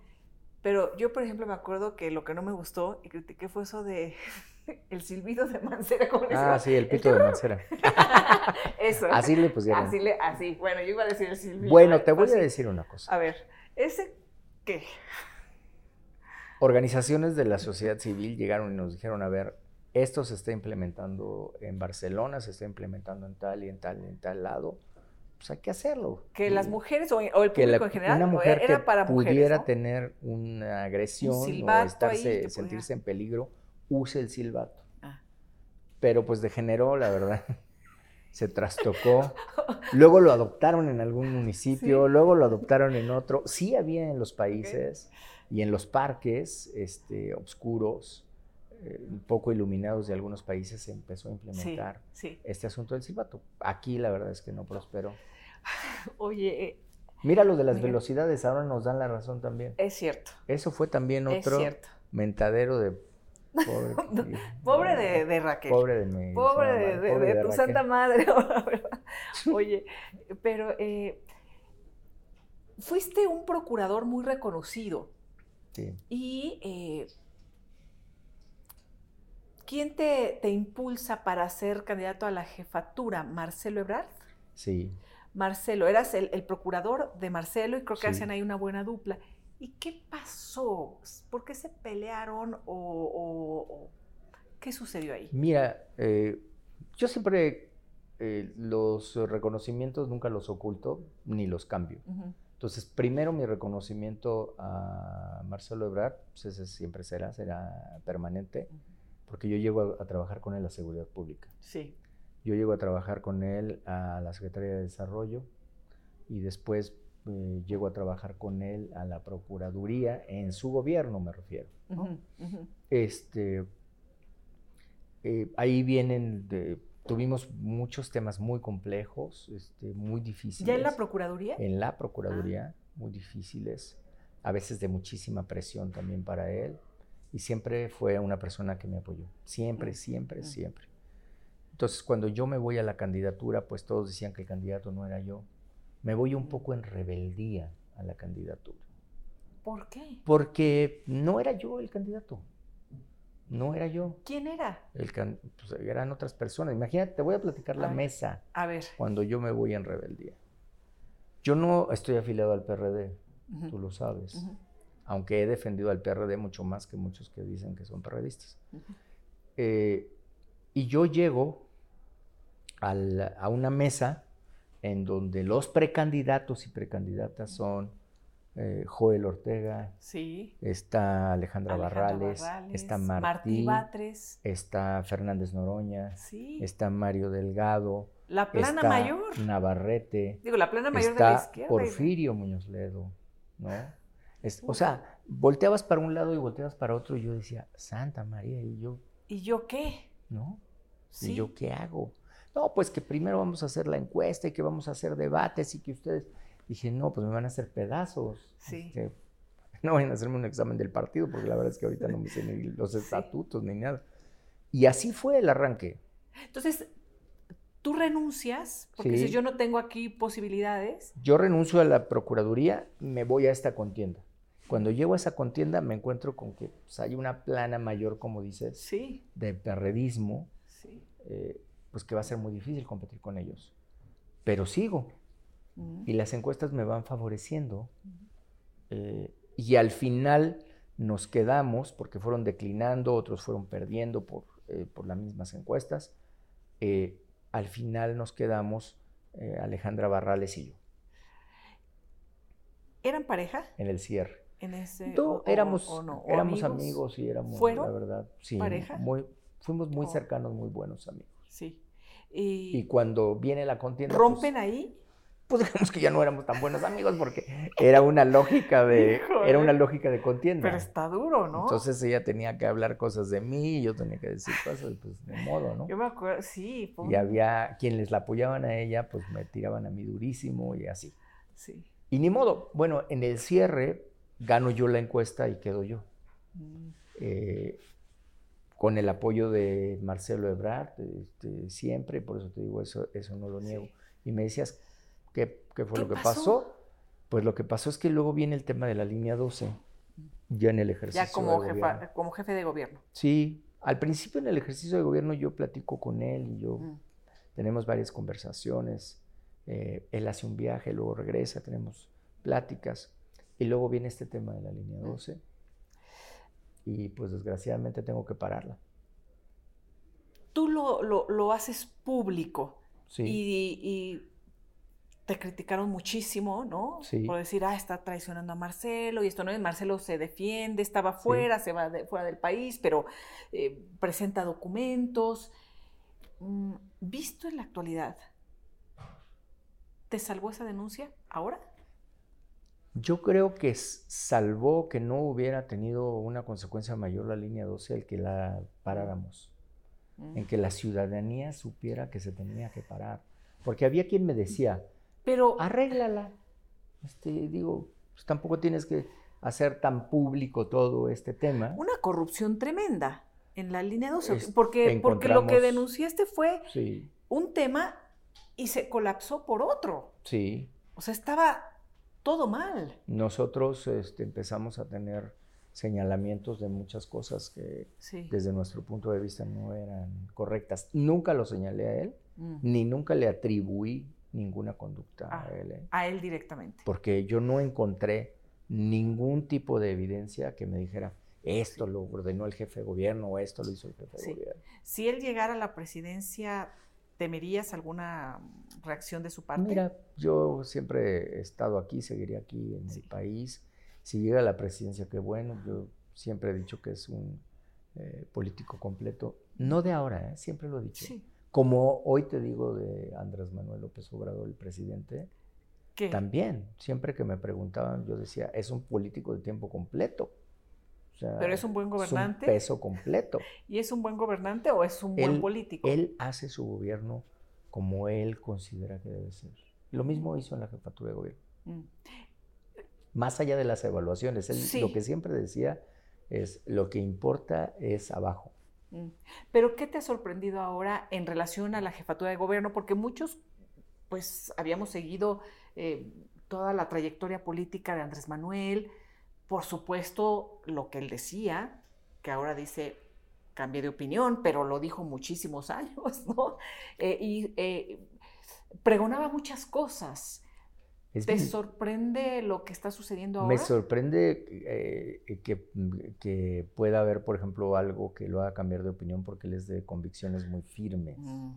pero yo, por ejemplo, me acuerdo que lo que no me gustó y critiqué fue eso de el silbido de Mancera. ah, sí, el pito de Mancera. Eso. Así le pusieron. Así, le, así, bueno, yo iba a decir el silbido. Bueno, te voy a decir una cosa. A ver, ¿ese qué? Organizaciones de la sociedad civil llegaron y nos dijeron, a ver, esto se está implementando en Barcelona, se está implementando en tal y en tal y en tal lado. Pues hay que hacerlo. Que las mujeres o, el público en general una mujer era que para pudiera tener una agresión o estarse, sentirse en peligro use el silbato. Ah. Pero pues degeneró, la verdad. Se trastocó. Luego lo adoptaron en algún municipio, luego lo adoptaron en otro. Sí había en los países y en los parques este, oscuros, eh, poco iluminados de algunos países, se empezó a implementar este asunto del silbato. Aquí la verdad es que no prosperó. Oye, eh, Mira lo de las velocidades, ahora nos dan la razón también. Es cierto. Eso fue también otro mentadero de pobre de, Raquel. Pobre de mí. Pobre de, tu santa madre. Oye, pero eh, fuiste un procurador muy reconocido. Sí. Y eh, ¿Quién te, te, impulsa para ser candidato a la jefatura? ¿Marcelo Ebrard? Sí. Marcelo, eras el, procurador de Marcelo y creo que hacen ahí una buena dupla. ¿Y qué pasó? ¿Por qué se pelearon o, qué sucedió ahí? Mira, eh, yo siempre eh, los reconocimientos nunca los oculto ni los cambio. Entonces, primero mi reconocimiento a Marcelo Ebrard, pues ese siempre será, será permanente, porque yo llego a, trabajar con él a Seguridad Pública. Sí. Yo llego a trabajar con él a la Secretaría de Desarrollo y después eh, llego a trabajar con él a la Procuraduría, en su gobierno me refiero. Este, eh, ahí vienen de Tuvimos muchos temas muy complejos, este, muy difíciles. ¿Ya en la Procuraduría? En la Procuraduría, ah. muy difíciles, a veces de muchísima presión también para él. Y siempre fue una persona que me apoyó. Siempre, mm, siempre, mm. siempre. Entonces, cuando yo me voy a la candidatura, pues todos decían que el candidato no era yo. Me voy un poco en rebeldía a la candidatura. ¿Por qué? Porque no era yo el candidato. No era yo. ¿Quién era? El pues, eran otras personas. Imagínate, te voy a platicar la mesa. A ver. Cuando yo me voy en rebeldía. Yo no estoy afiliado al PRD, tú lo sabes. Aunque he defendido al PRD mucho más que muchos que dicen que son perredistas. Eh, y yo llego a una mesa en donde los precandidatos y precandidatas son eh, Joel Ortega, sí. está Alejandra, Barrales, está Martí, está Fernández Noroña, sí. está Mario Delgado, la plana mayor, Navarrete, digo la plana mayor está de la izquierda, Porfirio Muñoz Ledo, ¿no? o sea, volteabas para un lado y volteabas para otro y yo decía, Santa María, ¿y yo? ¿Y yo qué? ¿No? ¿Y yo qué hago? No, pues que primero vamos a hacer la encuesta y que vamos a hacer debates y que ustedes Dije, no, pues me van a hacer pedazos. Sí. Este, no vayan a hacerme un examen del partido, porque la verdad es que ahorita no me sé ni los estatutos ni nada. Y así fue el arranque. Entonces, tú renuncias, porque si yo no tengo aquí posibilidades. Yo renuncio a la Procuraduría, me voy a esta contienda. Cuando llego a esa contienda me encuentro con que pues, hay una plana mayor, como dices, sí. de perredismo, sí. Eh, pues que va a ser muy difícil competir con ellos. Pero sigo. Y las encuestas me van favoreciendo. Eh, y al final nos quedamos, porque fueron declinando, otros fueron perdiendo por, eh, por las mismas encuestas. Eh, al final nos quedamos Alejandra Barrales y yo. ¿Eran pareja? En el cierre. En ese, éramos, éramos amigos? y éramos, ¿Fueron? la verdad, sí, ¿Pareja? Muy, fuimos muy cercanos, muy buenos amigos. Sí. Y, cuando viene la contienda. Pues ¿Rompen ahí? pues digamos que ya no éramos tan buenos amigos porque era una lógica de era una lógica de contienda. Pero está duro, ¿no? Entonces ella tenía que hablar cosas de mí y yo tenía que decir cosas, pues de modo, ¿no? Yo me acuerdo, sí. Y había quienes la apoyaban a ella, pues me tiraban a mí durísimo y así. Sí. Y ni modo, bueno, en el cierre gano yo la encuesta y quedo yo. Mm. Eh, con el apoyo de Marcelo Ebrard, este, siempre, por eso te digo, eso, eso no lo niego. Y me decías, ¿Qué, fue lo que pasó? Pues lo que pasó es que luego viene el tema de la línea 12, ya en el ejercicio. Ya como, como jefe de gobierno. Sí, al principio en el ejercicio de gobierno yo platico con él y yo mm. tenemos varias conversaciones. Eh, él hace un viaje, luego regresa, tenemos pláticas y luego viene este tema de la línea 12 mm. Y pues desgraciadamente tengo que pararla. Tú lo, lo, haces público sí. y te criticaron muchísimo, ¿no? Sí. Por decir, ah, está traicionando a Marcelo y esto no es, Marcelo se defiende, estaba fuera, se va fuera del país, pero eh, presenta documentos. Mm, visto en la actualidad, ¿te salvó esa denuncia ahora? Yo creo que salvó que no hubiera tenido una consecuencia mayor la línea 12 al que la paráramos, mm. en que la ciudadanía supiera que se tenía que parar. Porque había quien me decía, pero. Arréglala. Este, digo, pues tampoco tienes que hacer tan público todo este tema. Una corrupción tremenda en la línea 12. porque, porque lo que denunciaste fue un tema y se colapsó por otro. Sí. O sea, estaba todo mal. Nosotros este, empezamos a tener señalamientos de muchas cosas que desde nuestro punto de vista no eran correctas. Nunca lo señalé a él, mm. ni nunca le atribuí ninguna conducta a ah, él. ¿eh? A él directamente. Porque yo no encontré ningún tipo de evidencia que me dijera, esto lo ordenó el jefe de gobierno o esto lo hizo el jefe de gobierno. Si él llegara a la presidencia, ¿temerías alguna reacción de su parte? Mira, yo siempre he estado aquí, seguiría aquí en el país. Si llega a la presidencia, qué bueno. Yo siempre he dicho que es un eh, político completo. No de ahora, ¿eh? siempre lo he dicho. Como hoy te digo de Andrés Manuel López Obrador, el presidente, también, siempre que me preguntaban, yo decía, es un político de tiempo completo. Pero es un buen gobernante. Es un peso completo. ¿Y es un buen gobernante o es un buen político? Él hace su gobierno como él considera que debe ser. Lo mismo hizo en la jefatura de gobierno. Mm. Más allá de las evaluaciones, él lo que siempre decía es lo que importa es abajo. Mm. Pero ¿qué te ha sorprendido ahora en relación a la jefatura de gobierno? Porque muchos, pues, habíamos seguido eh, toda la trayectoria política de Andrés Manuel, por supuesto, lo que él decía, que ahora dice, cambié de opinión, pero lo dijo muchísimos años, ¿no? Eh, y eh, pregonaba muchas cosas. ¿Te sorprende lo que está sucediendo ahora? Me sorprende eh, que, que, pueda haber, por ejemplo, algo que lo haga cambiar de opinión porque él es de convicciones muy firmes. Mm.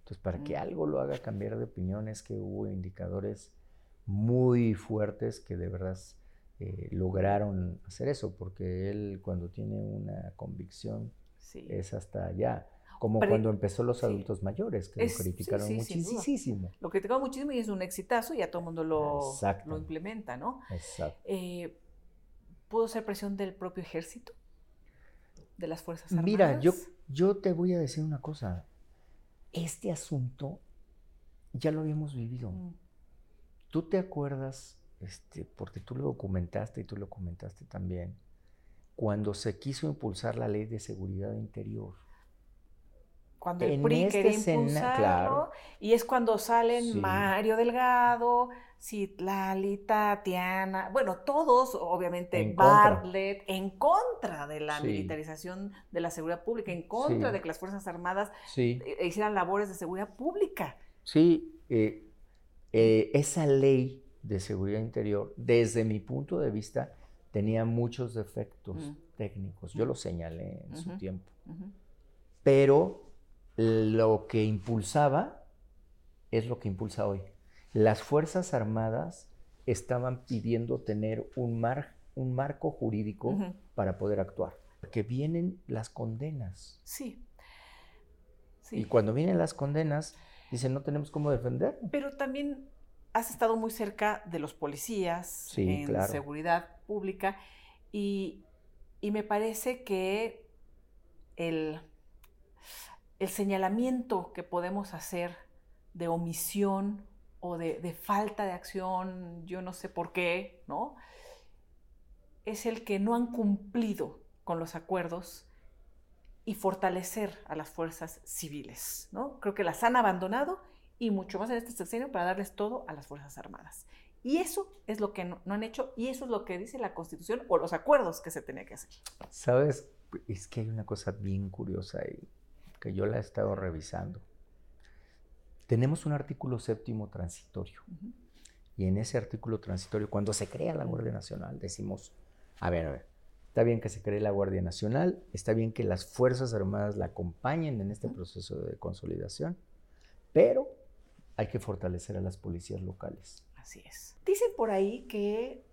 Entonces, para que mm. algo lo haga cambiar de opinión es que hubo indicadores muy fuertes que de verdad eh, lograron hacer eso, porque él cuando tiene una convicción es hasta allá. Como cuando empezó los adultos mayores, que lo criticaron muchísimo. Lo criticaron muchísimo y es un exitazo y ya todo el mundo lo, lo implementa, ¿no? Exacto. Eh, ¿Pudo ser presión del propio ejército? ¿De las Fuerzas Armadas? Mira, yo, yo te voy a decir una cosa. Este asunto ya lo habíamos vivido. Mm. ¿Tú te acuerdas este, porque tú lo documentaste y tú lo comentaste también, cuando se quiso impulsar la ley de seguridad interior. Cuando el PRI este quería impulsarlo, y es cuando salen Mario Delgado, Citlali, Tatiana, bueno, todos, obviamente, en Bartlett, en contra de la militarización de la seguridad pública, en contra de que las Fuerzas Armadas eh, hicieran labores de seguridad pública. Sí, eh, eh, esa ley de seguridad interior, desde mi punto de vista, tenía muchos defectos técnicos. Yo lo señalé en su tiempo. Pero lo que impulsaba es lo que impulsa hoy. Las Fuerzas Armadas estaban pidiendo tener un, mar, un marco jurídico para poder actuar. Porque vienen las condenas. Sí. sí. Y cuando vienen las condenas, dicen, no tenemos cómo defender. Pero también has estado muy cerca de los policías en seguridad pública y, me parece que el, el, señalamiento que podemos hacer de omisión o de, de, falta de acción, yo no sé por qué, ¿no? Es el que no han cumplido con los acuerdos y fortalecer a las fuerzas civiles, ¿no? Creo que las han abandonado y mucho más en este sexenio para darles todo a las Fuerzas Armadas. Y eso es lo que no, han hecho y eso es lo que dice la Constitución o los acuerdos que se tenía que hacer. Sabes, es que hay una cosa bien curiosa ahí, que yo la he estado revisando. Tenemos un artículo séptimo transitorio. Y en ese artículo transitorio, cuando se crea la Guardia Nacional, decimos, a ver, a ver, está bien que se cree la Guardia Nacional, está bien que las Fuerzas Armadas la acompañen en este proceso de consolidación, pero hay que fortalecer a las policías locales. Así es. Dicen por ahí que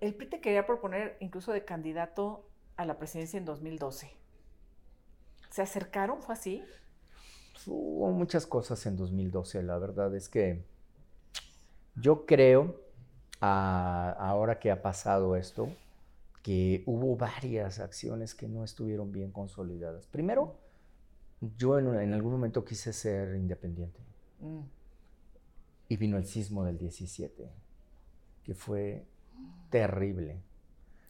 el PRI te quería proponer incluso de candidato a la presidencia en 2012. ¿Se acercaron? ¿Fue así? Hubo muchas cosas en 2012, la verdad es que yo creo, ahora que ha pasado esto, que hubo varias acciones que no estuvieron bien consolidadas. Primero, yo en algún momento quise ser independiente. Mm. Y vino el sismo del 17, que fue terrible.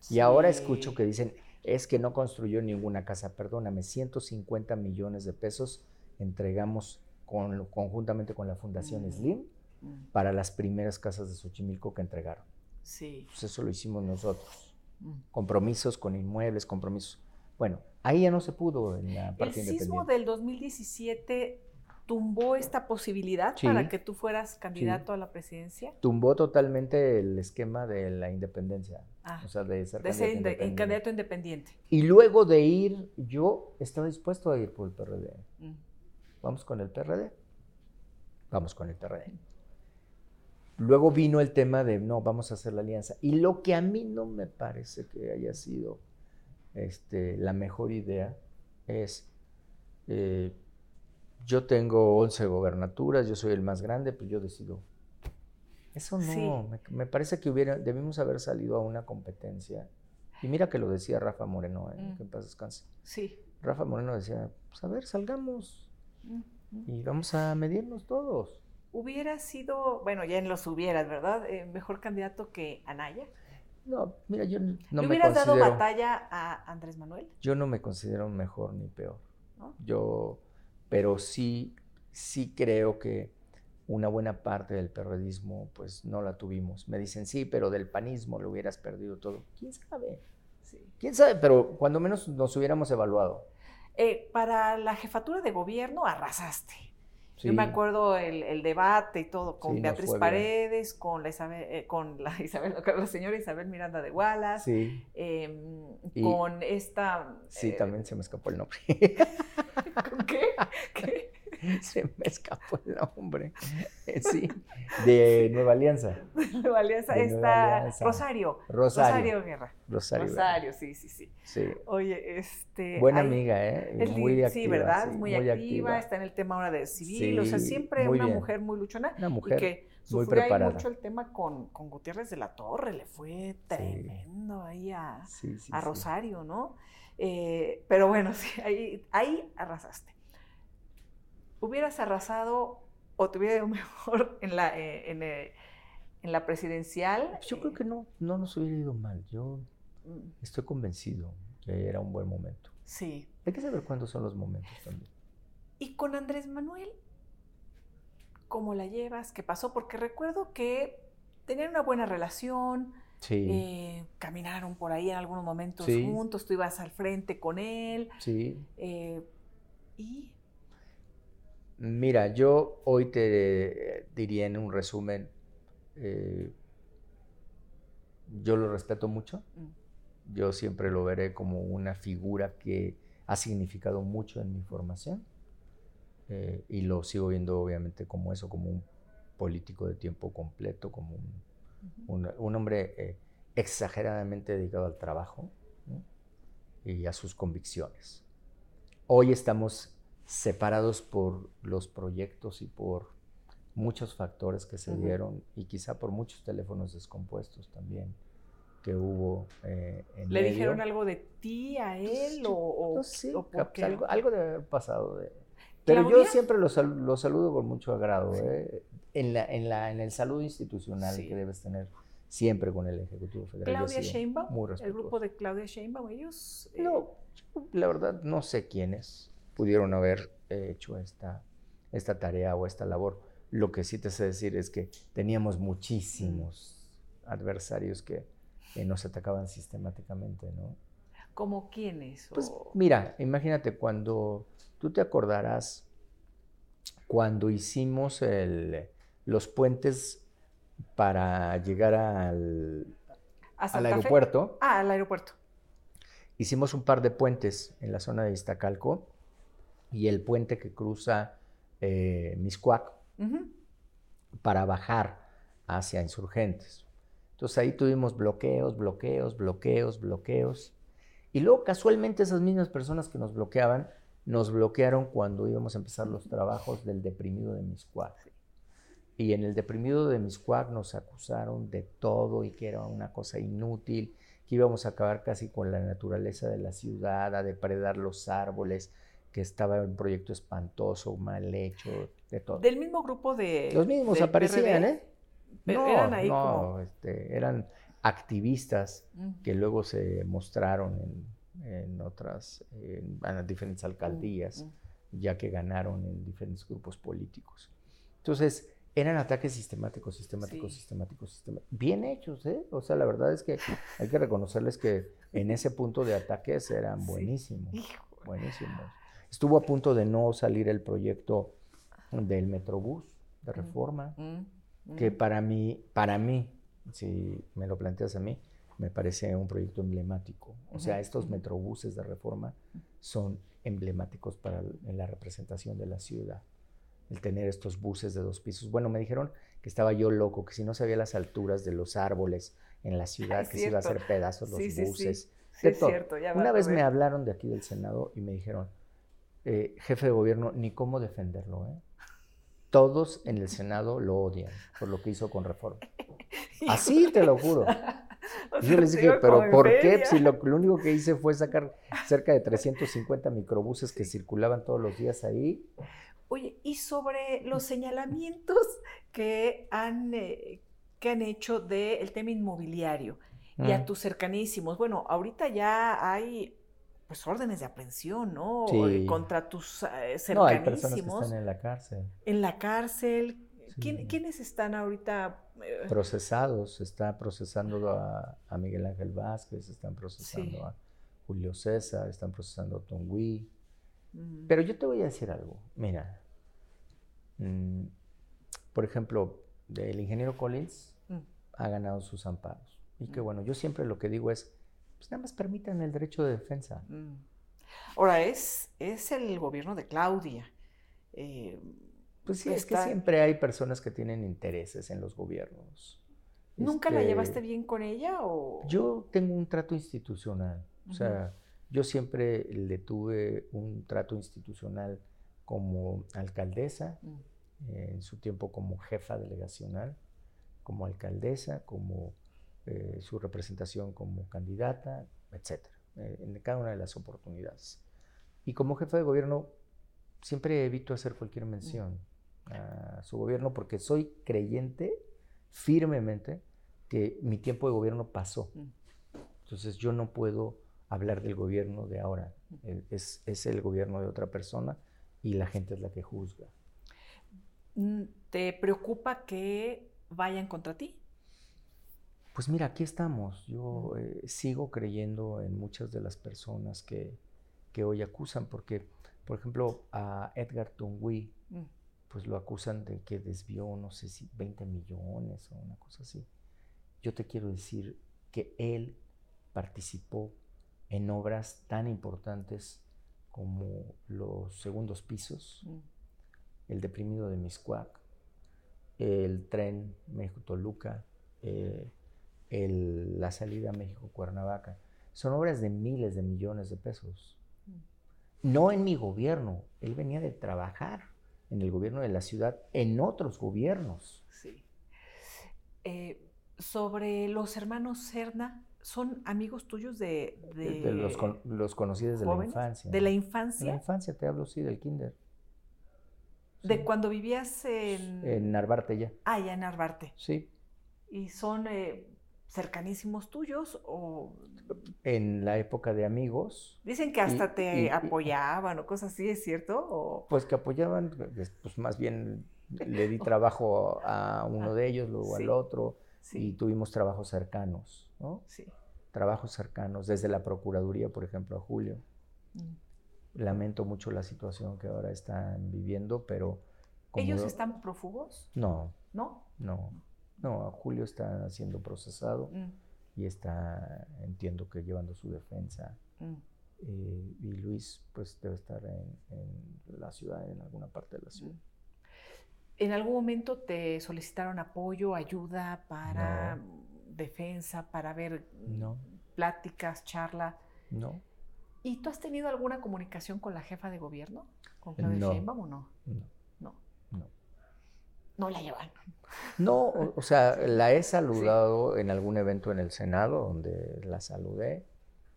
Y ahora escucho que dicen, es que no construyó ninguna casa, perdóname, 150 millones de pesos entregamos con, conjuntamente con la Fundación mm. Slim mm. para las primeras casas de Xochimilco que entregaron. Sí. Pues eso lo hicimos nosotros. compromisos con inmuebles, compromisos. Bueno, ahí ya no se pudo en la parte El sismo del 2017 tumbó esta posibilidad para que tú fueras candidato a la presidencia? Tumbó totalmente el esquema de la independencia. Ah, o sea, de ser, candidato, independiente. Y luego de ir, yo estaba dispuesto a ir por el PRD. Mm. Vamos con el PRD. Vamos con el PRD. Luego vino el tema de, no, vamos a hacer la alianza. Y lo que a mí no me parece que haya sido este, la mejor idea es... Eh, yo tengo 11 gobernaturas, yo soy el más grande, pues yo decido. Eso no, me, parece que hubiera, debimos haber salido a una competencia. Y mira que lo decía Rafa Moreno, ¿eh? Mm. que en paz descanse. Sí. Rafa Moreno decía, pues a ver, salgamos mm, y vamos a medirnos todos. ¿Hubiera sido, bueno, ya en los hubieras, ¿verdad? Eh, ¿Mejor candidato que Anaya? No, mira, yo no ¿Le hubieras dado batalla a Andrés Manuel? Yo no me considero mejor ni peor. Yo pero sí, sí creo que una buena parte del periodismo pues no la tuvimos. Me dicen, sí, pero del panismo lo hubieras perdido todo. ¿Quién sabe? ¿Quién sabe? Pero cuando menos nos hubiéramos evaluado. Eh, para la jefatura de gobierno arrasaste. Yo me acuerdo el, debate y todo con Beatriz Paredes, con la Isabel, eh, con la Isabel, la señora Isabel Miranda de Wallace, em, con esta. Sí, eh, también se me escapó el nombre. ¿Con qué? ¿Qué? Se me escapó el nombre. Sí, de Nueva Alianza. Nueva Alianza está Rosario. Rosario. Rosario Guerra. Rosario. Rosario, sí, sí, sí. Sí. Oye, este. Buena amiga, ¿eh? muy activa. Sí, ¿verdad? muy, activa, Está en el tema ahora de civil. o sea, siempre una mujer muy luchona. Una mujer. Y que muy preparada. mucho el tema con, con, Gutiérrez de la Torre. Le fue tremendo ahí a, a Rosario, ¿no? Eh, pero bueno, sí, ahí, ahí arrasaste. ¿Hubieras arrasado o te hubiera ido mejor en la, eh, eh, en, la presidencial? Yo creo que no, no nos hubiera ido mal. Yo mm. estoy convencido que era un buen momento. Sí. Hay que saber cuándo son los momentos también. ¿Y con Andrés Manuel? ¿Cómo la llevas? ¿Qué pasó? Porque recuerdo que tenían una buena relación, Sí. Eh, caminaron por ahí en algunos momentos juntos, tú ibas al frente con él. Sí. Eh, ¿Y? Mira, yo hoy te diría en un resumen, eh, yo lo respeto mucho, mm. yo siempre lo veré como una figura que ha significado mucho en mi formación y lo sigo viendo obviamente como eso, como un político de tiempo completo, como un un, hombre eh, exageradamente dedicado al trabajo y a sus convicciones. Hoy estamos separados por los proyectos y por muchos factores que se dieron y quizá por muchos teléfonos descompuestos también que hubo eh, en ¿Le dijeron algo de ti a él o, no sé, algo, algo, debe haber pasado. pero yo siempre lo, saludo con mucho agrado. Eh en, la, en, la, en el saludo institucional que debes tener siempre con el Ejecutivo Federal. Claudia Sheinbaum, el grupo de Claudia Sheinbaum, ellos... Eh, no, la verdad no sé quiénes pudieron haber hecho esta, esta tarea o esta labor. Lo que sí te sé decir es que teníamos muchísimos adversarios que, nos atacaban sistemáticamente, ¿no? ¿Como quiénes? Pues mira, imagínate cuando tú te acordarás cuando hicimos el, los puentes para llegar al, al aeropuerto. Ah, al aeropuerto. Hicimos un par de puentes en la zona de Iztacalco y el puente que cruza eh, Miscuac para bajar hacia insurgentes. Entonces ahí tuvimos bloqueos, bloqueos, bloqueos, bloqueos. Y luego casualmente esas mismas personas que nos bloqueaban, nos bloquearon cuando íbamos a empezar los trabajos del deprimido de Miscuac. Y en el deprimido de Miscuac nos acusaron de todo y que era una cosa inútil, que íbamos a acabar casi con la naturaleza de la ciudad, a depredar los árboles, que estaba un proyecto espantoso, mal hecho, de todo. Del mismo grupo de... Los mismos aparecían, ¿eh? no, eran ahí no, este, eran activistas que luego se mostraron en, otras, en, diferentes alcaldías, ya que ganaron en diferentes grupos políticos. Entonces, eran ataques sistemáticos, sistemáticos, sistemáticos, sistemáticos. Bien hechos, ¿eh? O sea, la verdad es que hay que reconocerles que en ese punto de ataques eran buenísimos. Buenísimos. Estuvo a punto de no salir el proyecto del Metrobús de reforma, mm, que mm. para mí, para mí, si me lo planteas a mí, me parece un proyecto emblemático. O sea, estos metrobuses de reforma son emblemáticos para la representación de la ciudad. El tener estos buses de dos pisos. Bueno, me dijeron que estaba yo loco, que si no sabía las alturas de los árboles en la ciudad, que se iba a hacer pedazos los buses. Sí, Cierto, Una vez me hablaron de aquí del Senado y me dijeron, eh, jefe de gobierno, ni cómo defenderlo. ¿eh? Todos en el Senado lo odian por lo que hizo con reforma. Así te lo juro. yo les dije, pero ¿por qué? Si lo, único que hice fue sacar cerca de 350 microbuses que circulaban todos los días ahí. Oye, y sobre los señalamientos que han, eh, que han hecho del tema inmobiliario y a tus cercanísimos. Bueno, ahorita ya hay pues órdenes de aprehensión, ¿no? Sí. Contra tus cercanísimos. No, hay personas que están en la cárcel. En la cárcel. ¿Quiénes están ahorita? Eh? Procesados. Se está procesando a, Miguel Ángel Vázquez, están procesando a Julio César, están procesando a Tom mm. Pero yo te voy a decir algo. Mira, mm, por ejemplo, el ingeniero Collins mm. ha ganado sus amparos. Y que bueno, yo siempre lo que digo es, pues nada más permitan el derecho de defensa. Ahora, es, es el gobierno de Claudia. Eh, pues sí, es que siempre hay personas que tienen intereses en los gobiernos. ¿Nunca la este, llevaste bien con ella o...? Yo tengo un trato institucional. O sea, yo siempre le tuve un trato institucional como alcaldesa, mm. en su tiempo como jefa delegacional, como alcaldesa, como eh, su representación como candidata, etc. Eh, en cada una de las oportunidades. Y como jefa de gobierno, siempre evito hacer cualquier mención a su gobierno porque soy creyente firmemente que mi tiempo de gobierno pasó. Entonces yo no puedo hablar del gobierno de ahora. Es, es, el gobierno de otra persona y la gente es la que juzga. Mm, ¿Te preocupa que vayan contra ti? Pues mira, aquí estamos. Yo eh, sigo creyendo en muchas de las personas que, que, hoy acusan, porque, por ejemplo, a Edgar Tungui, mm. pues lo acusan de que desvió, no sé si 20 millones o una cosa así. Yo te quiero decir que él participó en obras tan importantes como los segundos pisos, mm. el deprimido de Miscuac, el tren México-Toluca, eh, la salida a México-Cuernavaca. Son obras de miles de millones de pesos. Mm. No en mi gobierno, él venía de trabajar en el gobierno de la ciudad, en otros gobiernos. Sí. Eh, sobre los hermanos Serna, ¿son amigos tuyos de...? de, los, los, conocí desde la infancia. ¿De la infancia? De la infancia, te hablo, sí, del kinder. ¿De cuando vivías en...? En Narvarte ya. Ah, ya en Narvarte. Sí. ¿Y son eh, cercanísimos tuyos o... En la época de amigos. Dicen que hasta te apoyaban o cosas así, ¿es cierto? Pues que apoyaban, pues más bien le di trabajo a uno de ellos, luego al otro, y tuvimos trabajos cercanos, ¿no? Sí. Trabajos cercanos, desde la Procuraduría, por ejemplo, a Julio. Mm. Lamento mucho la situación que ahora están viviendo, pero... ¿Ellos están prófugos? No. ¿No? No. No, Julio está siendo procesado mm. y está, entiendo que llevando su defensa. Mm. Eh, y Luis, pues debe estar en, la ciudad, en alguna parte de la ciudad. Mm. ¿En algún momento te solicitaron apoyo, ayuda para defensa, para ver pláticas, charla? No. ¿Y tú has tenido alguna comunicación con la jefa de gobierno? ¿Con Claudia no. Sheinbaum o no? No. No. no no la llevan. No, o, sea, la he saludado en algún evento en el Senado, donde la saludé,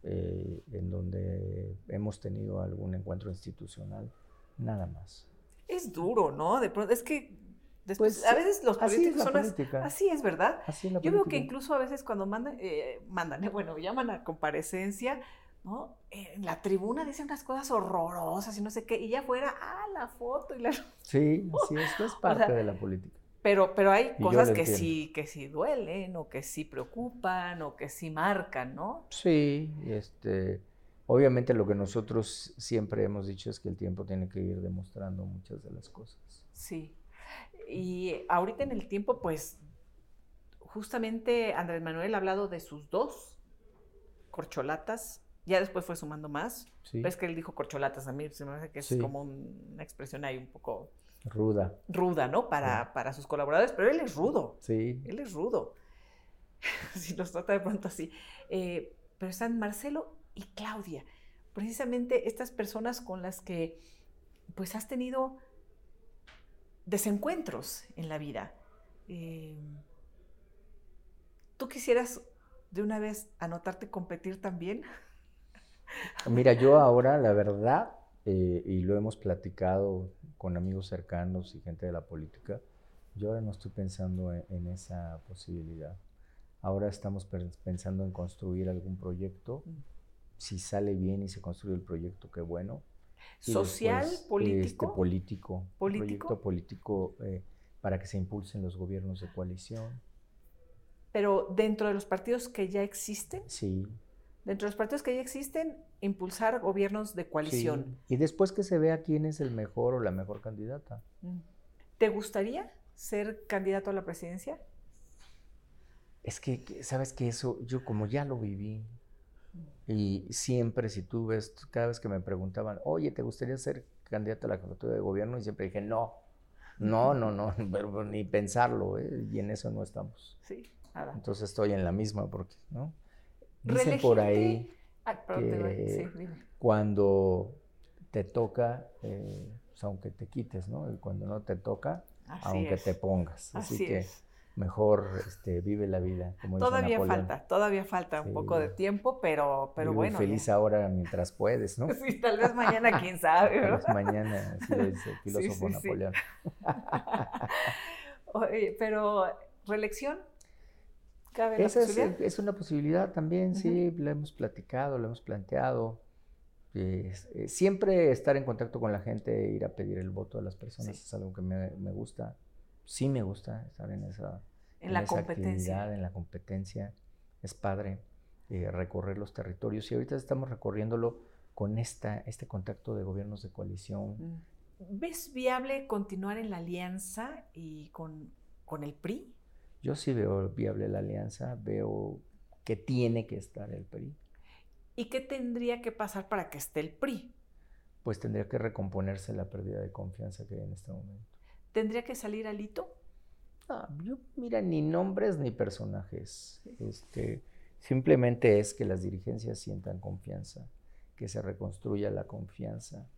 eh, en donde hemos tenido algún encuentro institucional, nada más. Es duro, ¿no? De pronto, es que después, pues, a veces los políticos son así, es verdad. Yo veo que incluso a veces cuando mandan, eh, mandan, bueno, llaman a comparecencia, ¿no? En la tribuna dicen unas cosas horrorosas y no sé qué, y ya fuera, ah, la foto y la... Sí, sí, esto es parte de la política. Pero, pero hay cosas que sí, que sí duelen, o que sí preocupan, o que sí marcan, ¿no? Sí, este, obviamente lo que nosotros siempre hemos dicho es que el tiempo tiene que ir demostrando muchas de las cosas. Sí. Y ahorita en el tiempo, pues, justamente Andrés Manuel ha hablado de sus dos corcholatas, ya después fue sumando más. Sí. Ves que él dijo corcholatas, a mí se me hace que es como una expresión ahí un poco Ruda. Ruda, ¿no? Para, para sus colaboradores, pero él es rudo. Sí. Él es rudo. si nos trata de pronto así. Eh, pero están Marcelo y Claudia, precisamente estas personas con las que pues has tenido desencuentros en la vida. Eh, ¿Tú quisieras de una vez anotarte competir también? Mira, yo ahora, la verdad, eh, y lo hemos platicado con amigos cercanos y gente de la política, yo ahora no estoy pensando en, esa posibilidad. Ahora estamos pensando en construir algún proyecto. Mm. Si sale bien y se construye el proyecto, qué bueno. ¿Social, político? Este, político. ¿Político? Proyecto político eh, para que se impulsen los gobiernos de coalición. ¿Pero dentro de los partidos que ya existen? Sí dentro de los partidos que ya existen, impulsar gobiernos de coalición. Y después que se vea quién es el mejor o la mejor candidata. Mm. ¿Te gustaría ser candidato a la presidencia? Es que, ¿sabes que Eso, yo como ya lo viví, y siempre si tú ves, cada vez que me preguntaban, oye, ¿te gustaría ser candidato a la jefatura de gobierno? Y siempre dije, no, no, no, no, ni pensarlo, ¿eh? y en eso no estamos. Sí, nada. Entonces estoy en la misma, porque, ¿no? Dicen por ahí que cuando te toca, eh, pues, aunque te quites, ¿no? Y cuando no te toca, aunque te pongas. Así, que mejor este, vive la vida. Como todavía falta, todavía falta un poco de tiempo, pero, pero bueno. Feliz ahora mientras puedes, ¿no? Sí, tal vez mañana, quién sabe. tal vez mañana, así dice el filósofo Napoleón. Oye, pero reelección esa es, una posibilidad también, sí, lo hemos platicado, lo hemos planteado. Eh, siempre estar en contacto con la gente, ir a pedir el voto de las personas es algo que me, gusta. Sí me gusta estar en esa, en, la competencia. en la competencia. Es padre eh, recorrer los territorios y ahorita estamos recorriéndolo con esta, este contacto de gobiernos de coalición. Mm. ¿Ves viable continuar en la alianza y con, con el PRI? Yo sí veo viable la alianza, veo que tiene que estar el PRI. ¿Y qué tendría que pasar para que esté el PRI? Pues tendría que recomponerse la pérdida de confianza que hay en este momento. ¿Tendría que salir alito? Ah, yo, mira, ni nombres ni personajes. Este, simplemente es que las dirigencias sientan confianza, que se reconstruya la confianza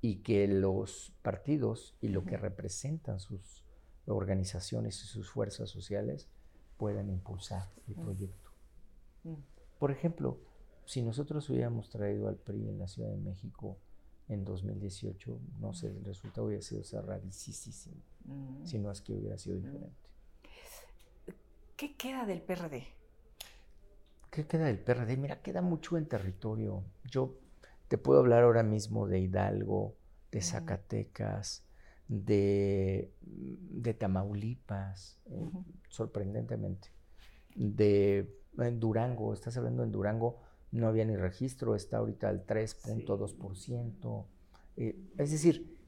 y que los partidos y lo que representan sus organizaciones y sus fuerzas sociales puedan impulsar el mm. proyecto. Mm. Por ejemplo, si nosotros hubiéramos traído al PRI en la Ciudad de México en 2018, no sé, el resultado hubiera sido cerradísimo, mm. si no es que hubiera sido diferente. ¿Qué queda del PRD? ¿Qué queda del PRD? Mira, queda mucho en territorio. Yo te puedo hablar ahora mismo de Hidalgo, de Zacatecas, de, de Tamaulipas, eh, sorprendentemente. De en Durango, estás hablando en Durango, no había ni registro, está ahorita al 3.2%. Eh, es decir,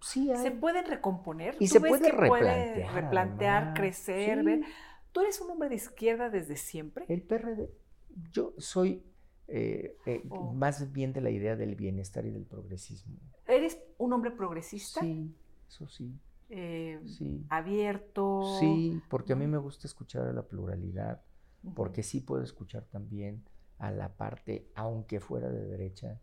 sí Se pueden recomponer. Y se puede replantear. replantear, crecer. Ver? ¿Tú eres un hombre de izquierda desde siempre? El PRD. Yo soy eh, oh. más bien de la idea del bienestar y del progresismo. ¿Eres un hombre progresista? Sí. Eso eh, sí. Abierto. Sí, porque a mí me gusta escuchar a la pluralidad, porque sí puedo escuchar también a la parte, aunque fuera de derecha,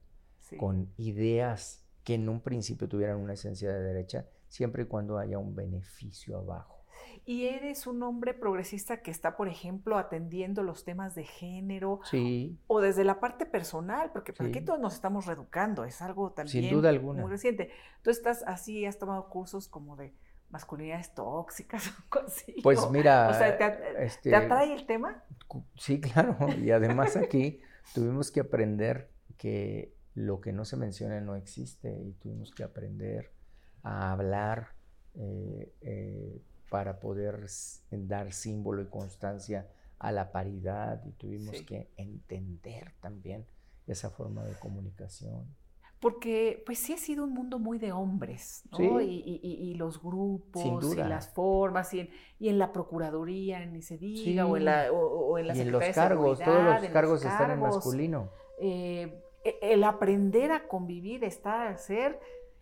con ideas que en un principio tuvieran una esencia de derecha, siempre y cuando haya un beneficio abajo. Y eres un hombre progresista que está, por ejemplo, atendiendo los temas de género. Sí. O desde la parte personal, porque aquí todos nos estamos reeducando, es algo también Sin duda alguna. muy reciente. Tú estás así, has tomado cursos como de masculinidades tóxicas o algo así. Pues mira. O sea, ¿te, este, atrae el tema? Sí, claro. Y además aquí tuvimos que aprender que lo que no se menciona no existe y tuvimos que aprender a hablar eh, eh, para poder dar símbolo y constancia a la paridad y tuvimos que entender también esa forma de comunicación. Porque pues sí ha sido un mundo muy de hombres, ¿no? Y, los grupos y las formas y en, la Procuraduría, ni se diga, o en la, o, en y en los cargos, todos los cargos están en masculino. Eh, e, el aprender a convivir, estar, a ser,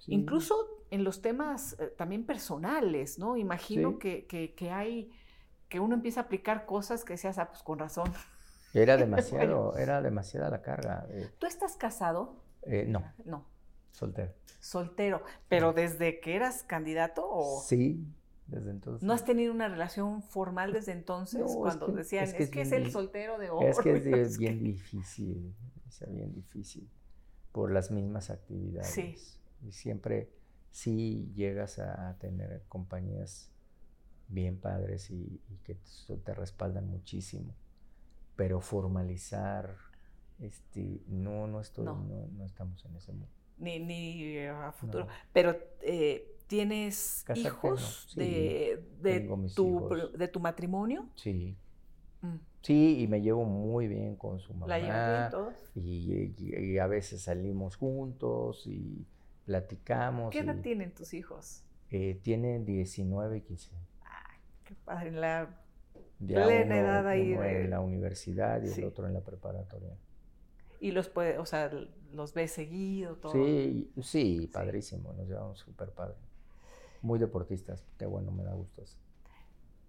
incluso en los temas eh, también personales, ¿no? Imagino que, que, hay, que uno empieza a aplicar cosas que seas, ah, pues con razón. Era demasiado, era demasiada la carga. ¿Tú estás casado? Eh, no. No. Soltero. Soltero. ¿Pero desde que eras candidato o...? Sí, desde entonces. ¿No has tenido una relación formal desde entonces? cuando decían, es que es, el soltero de oro. Es que es, bien difícil, es bien difícil, por las mismas actividades. Sí. Y siempre sí llegas a tener compañías bien padres y, que te respaldan muchísimo. Pero formalizar, este, no, no estoy, no. no, estamos en ese mundo. Ni, ni a futuro. Pero eh, ¿tienes hijos de, de, tu, de tu matrimonio? Sí. Mm. Sí, y me llevo muy bien con su mamá. ¿La llevan bien todos? y, a veces salimos juntos y platicamos. ¿Qué edad tienen tus hijos? Eh, tienen 19 y 15. Ay, qué padre, en la plena edad ahí. en la universidad y el otro en la preparatoria. Y los puede, o sea, los ves seguido, todo. Sí, sí, padrísimo, nos llevamos súper padre. Muy deportistas, qué bueno, me da gusto eso.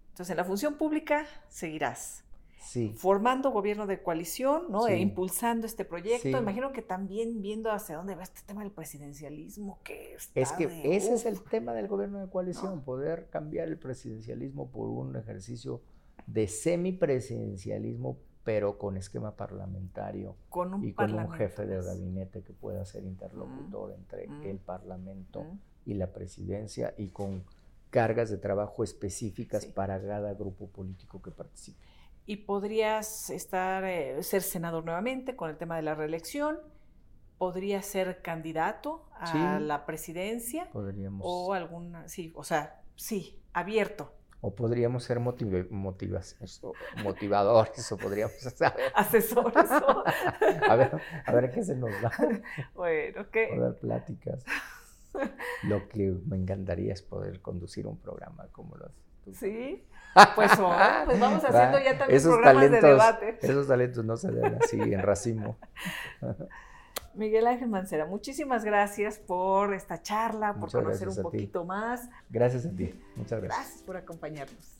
Entonces, en la función pública seguirás sí. formando gobierno de coalición, ¿no? E impulsando este proyecto. Imagino que también viendo hacia dónde va este tema del presidencialismo que está Es que ese es el tema del gobierno de coalición, poder cambiar el presidencialismo por un ejercicio de semipresidencialismo, pero con esquema parlamentario y con un jefe de gabinete que pueda ser interlocutor entre el parlamento y la presidencia y con cargas de trabajo específicas para cada grupo político que participe y podrías estar, eh, ser senador nuevamente con el tema de la reelección, podrías ser candidato a la presidencia. Podríamos. O alguna, sí, o sea, sí, abierto. O podríamos ser motivas, motivadores, o podríamos saber. Asesores. a, ver, a ver qué se nos da. Bueno, ¿qué? Poder pláticas. Lo que me encantaría es poder conducir un programa como lo haces tú. Sí. Pues, pues vamos haciendo ya también programas de debate. Esos talentos no se ven así en racimo. Miguel Ángel Mancera, muchísimas gracias por esta charla, por conocer un poquito más. Gracias a ti, muchas gracias. Gracias por acompañarnos.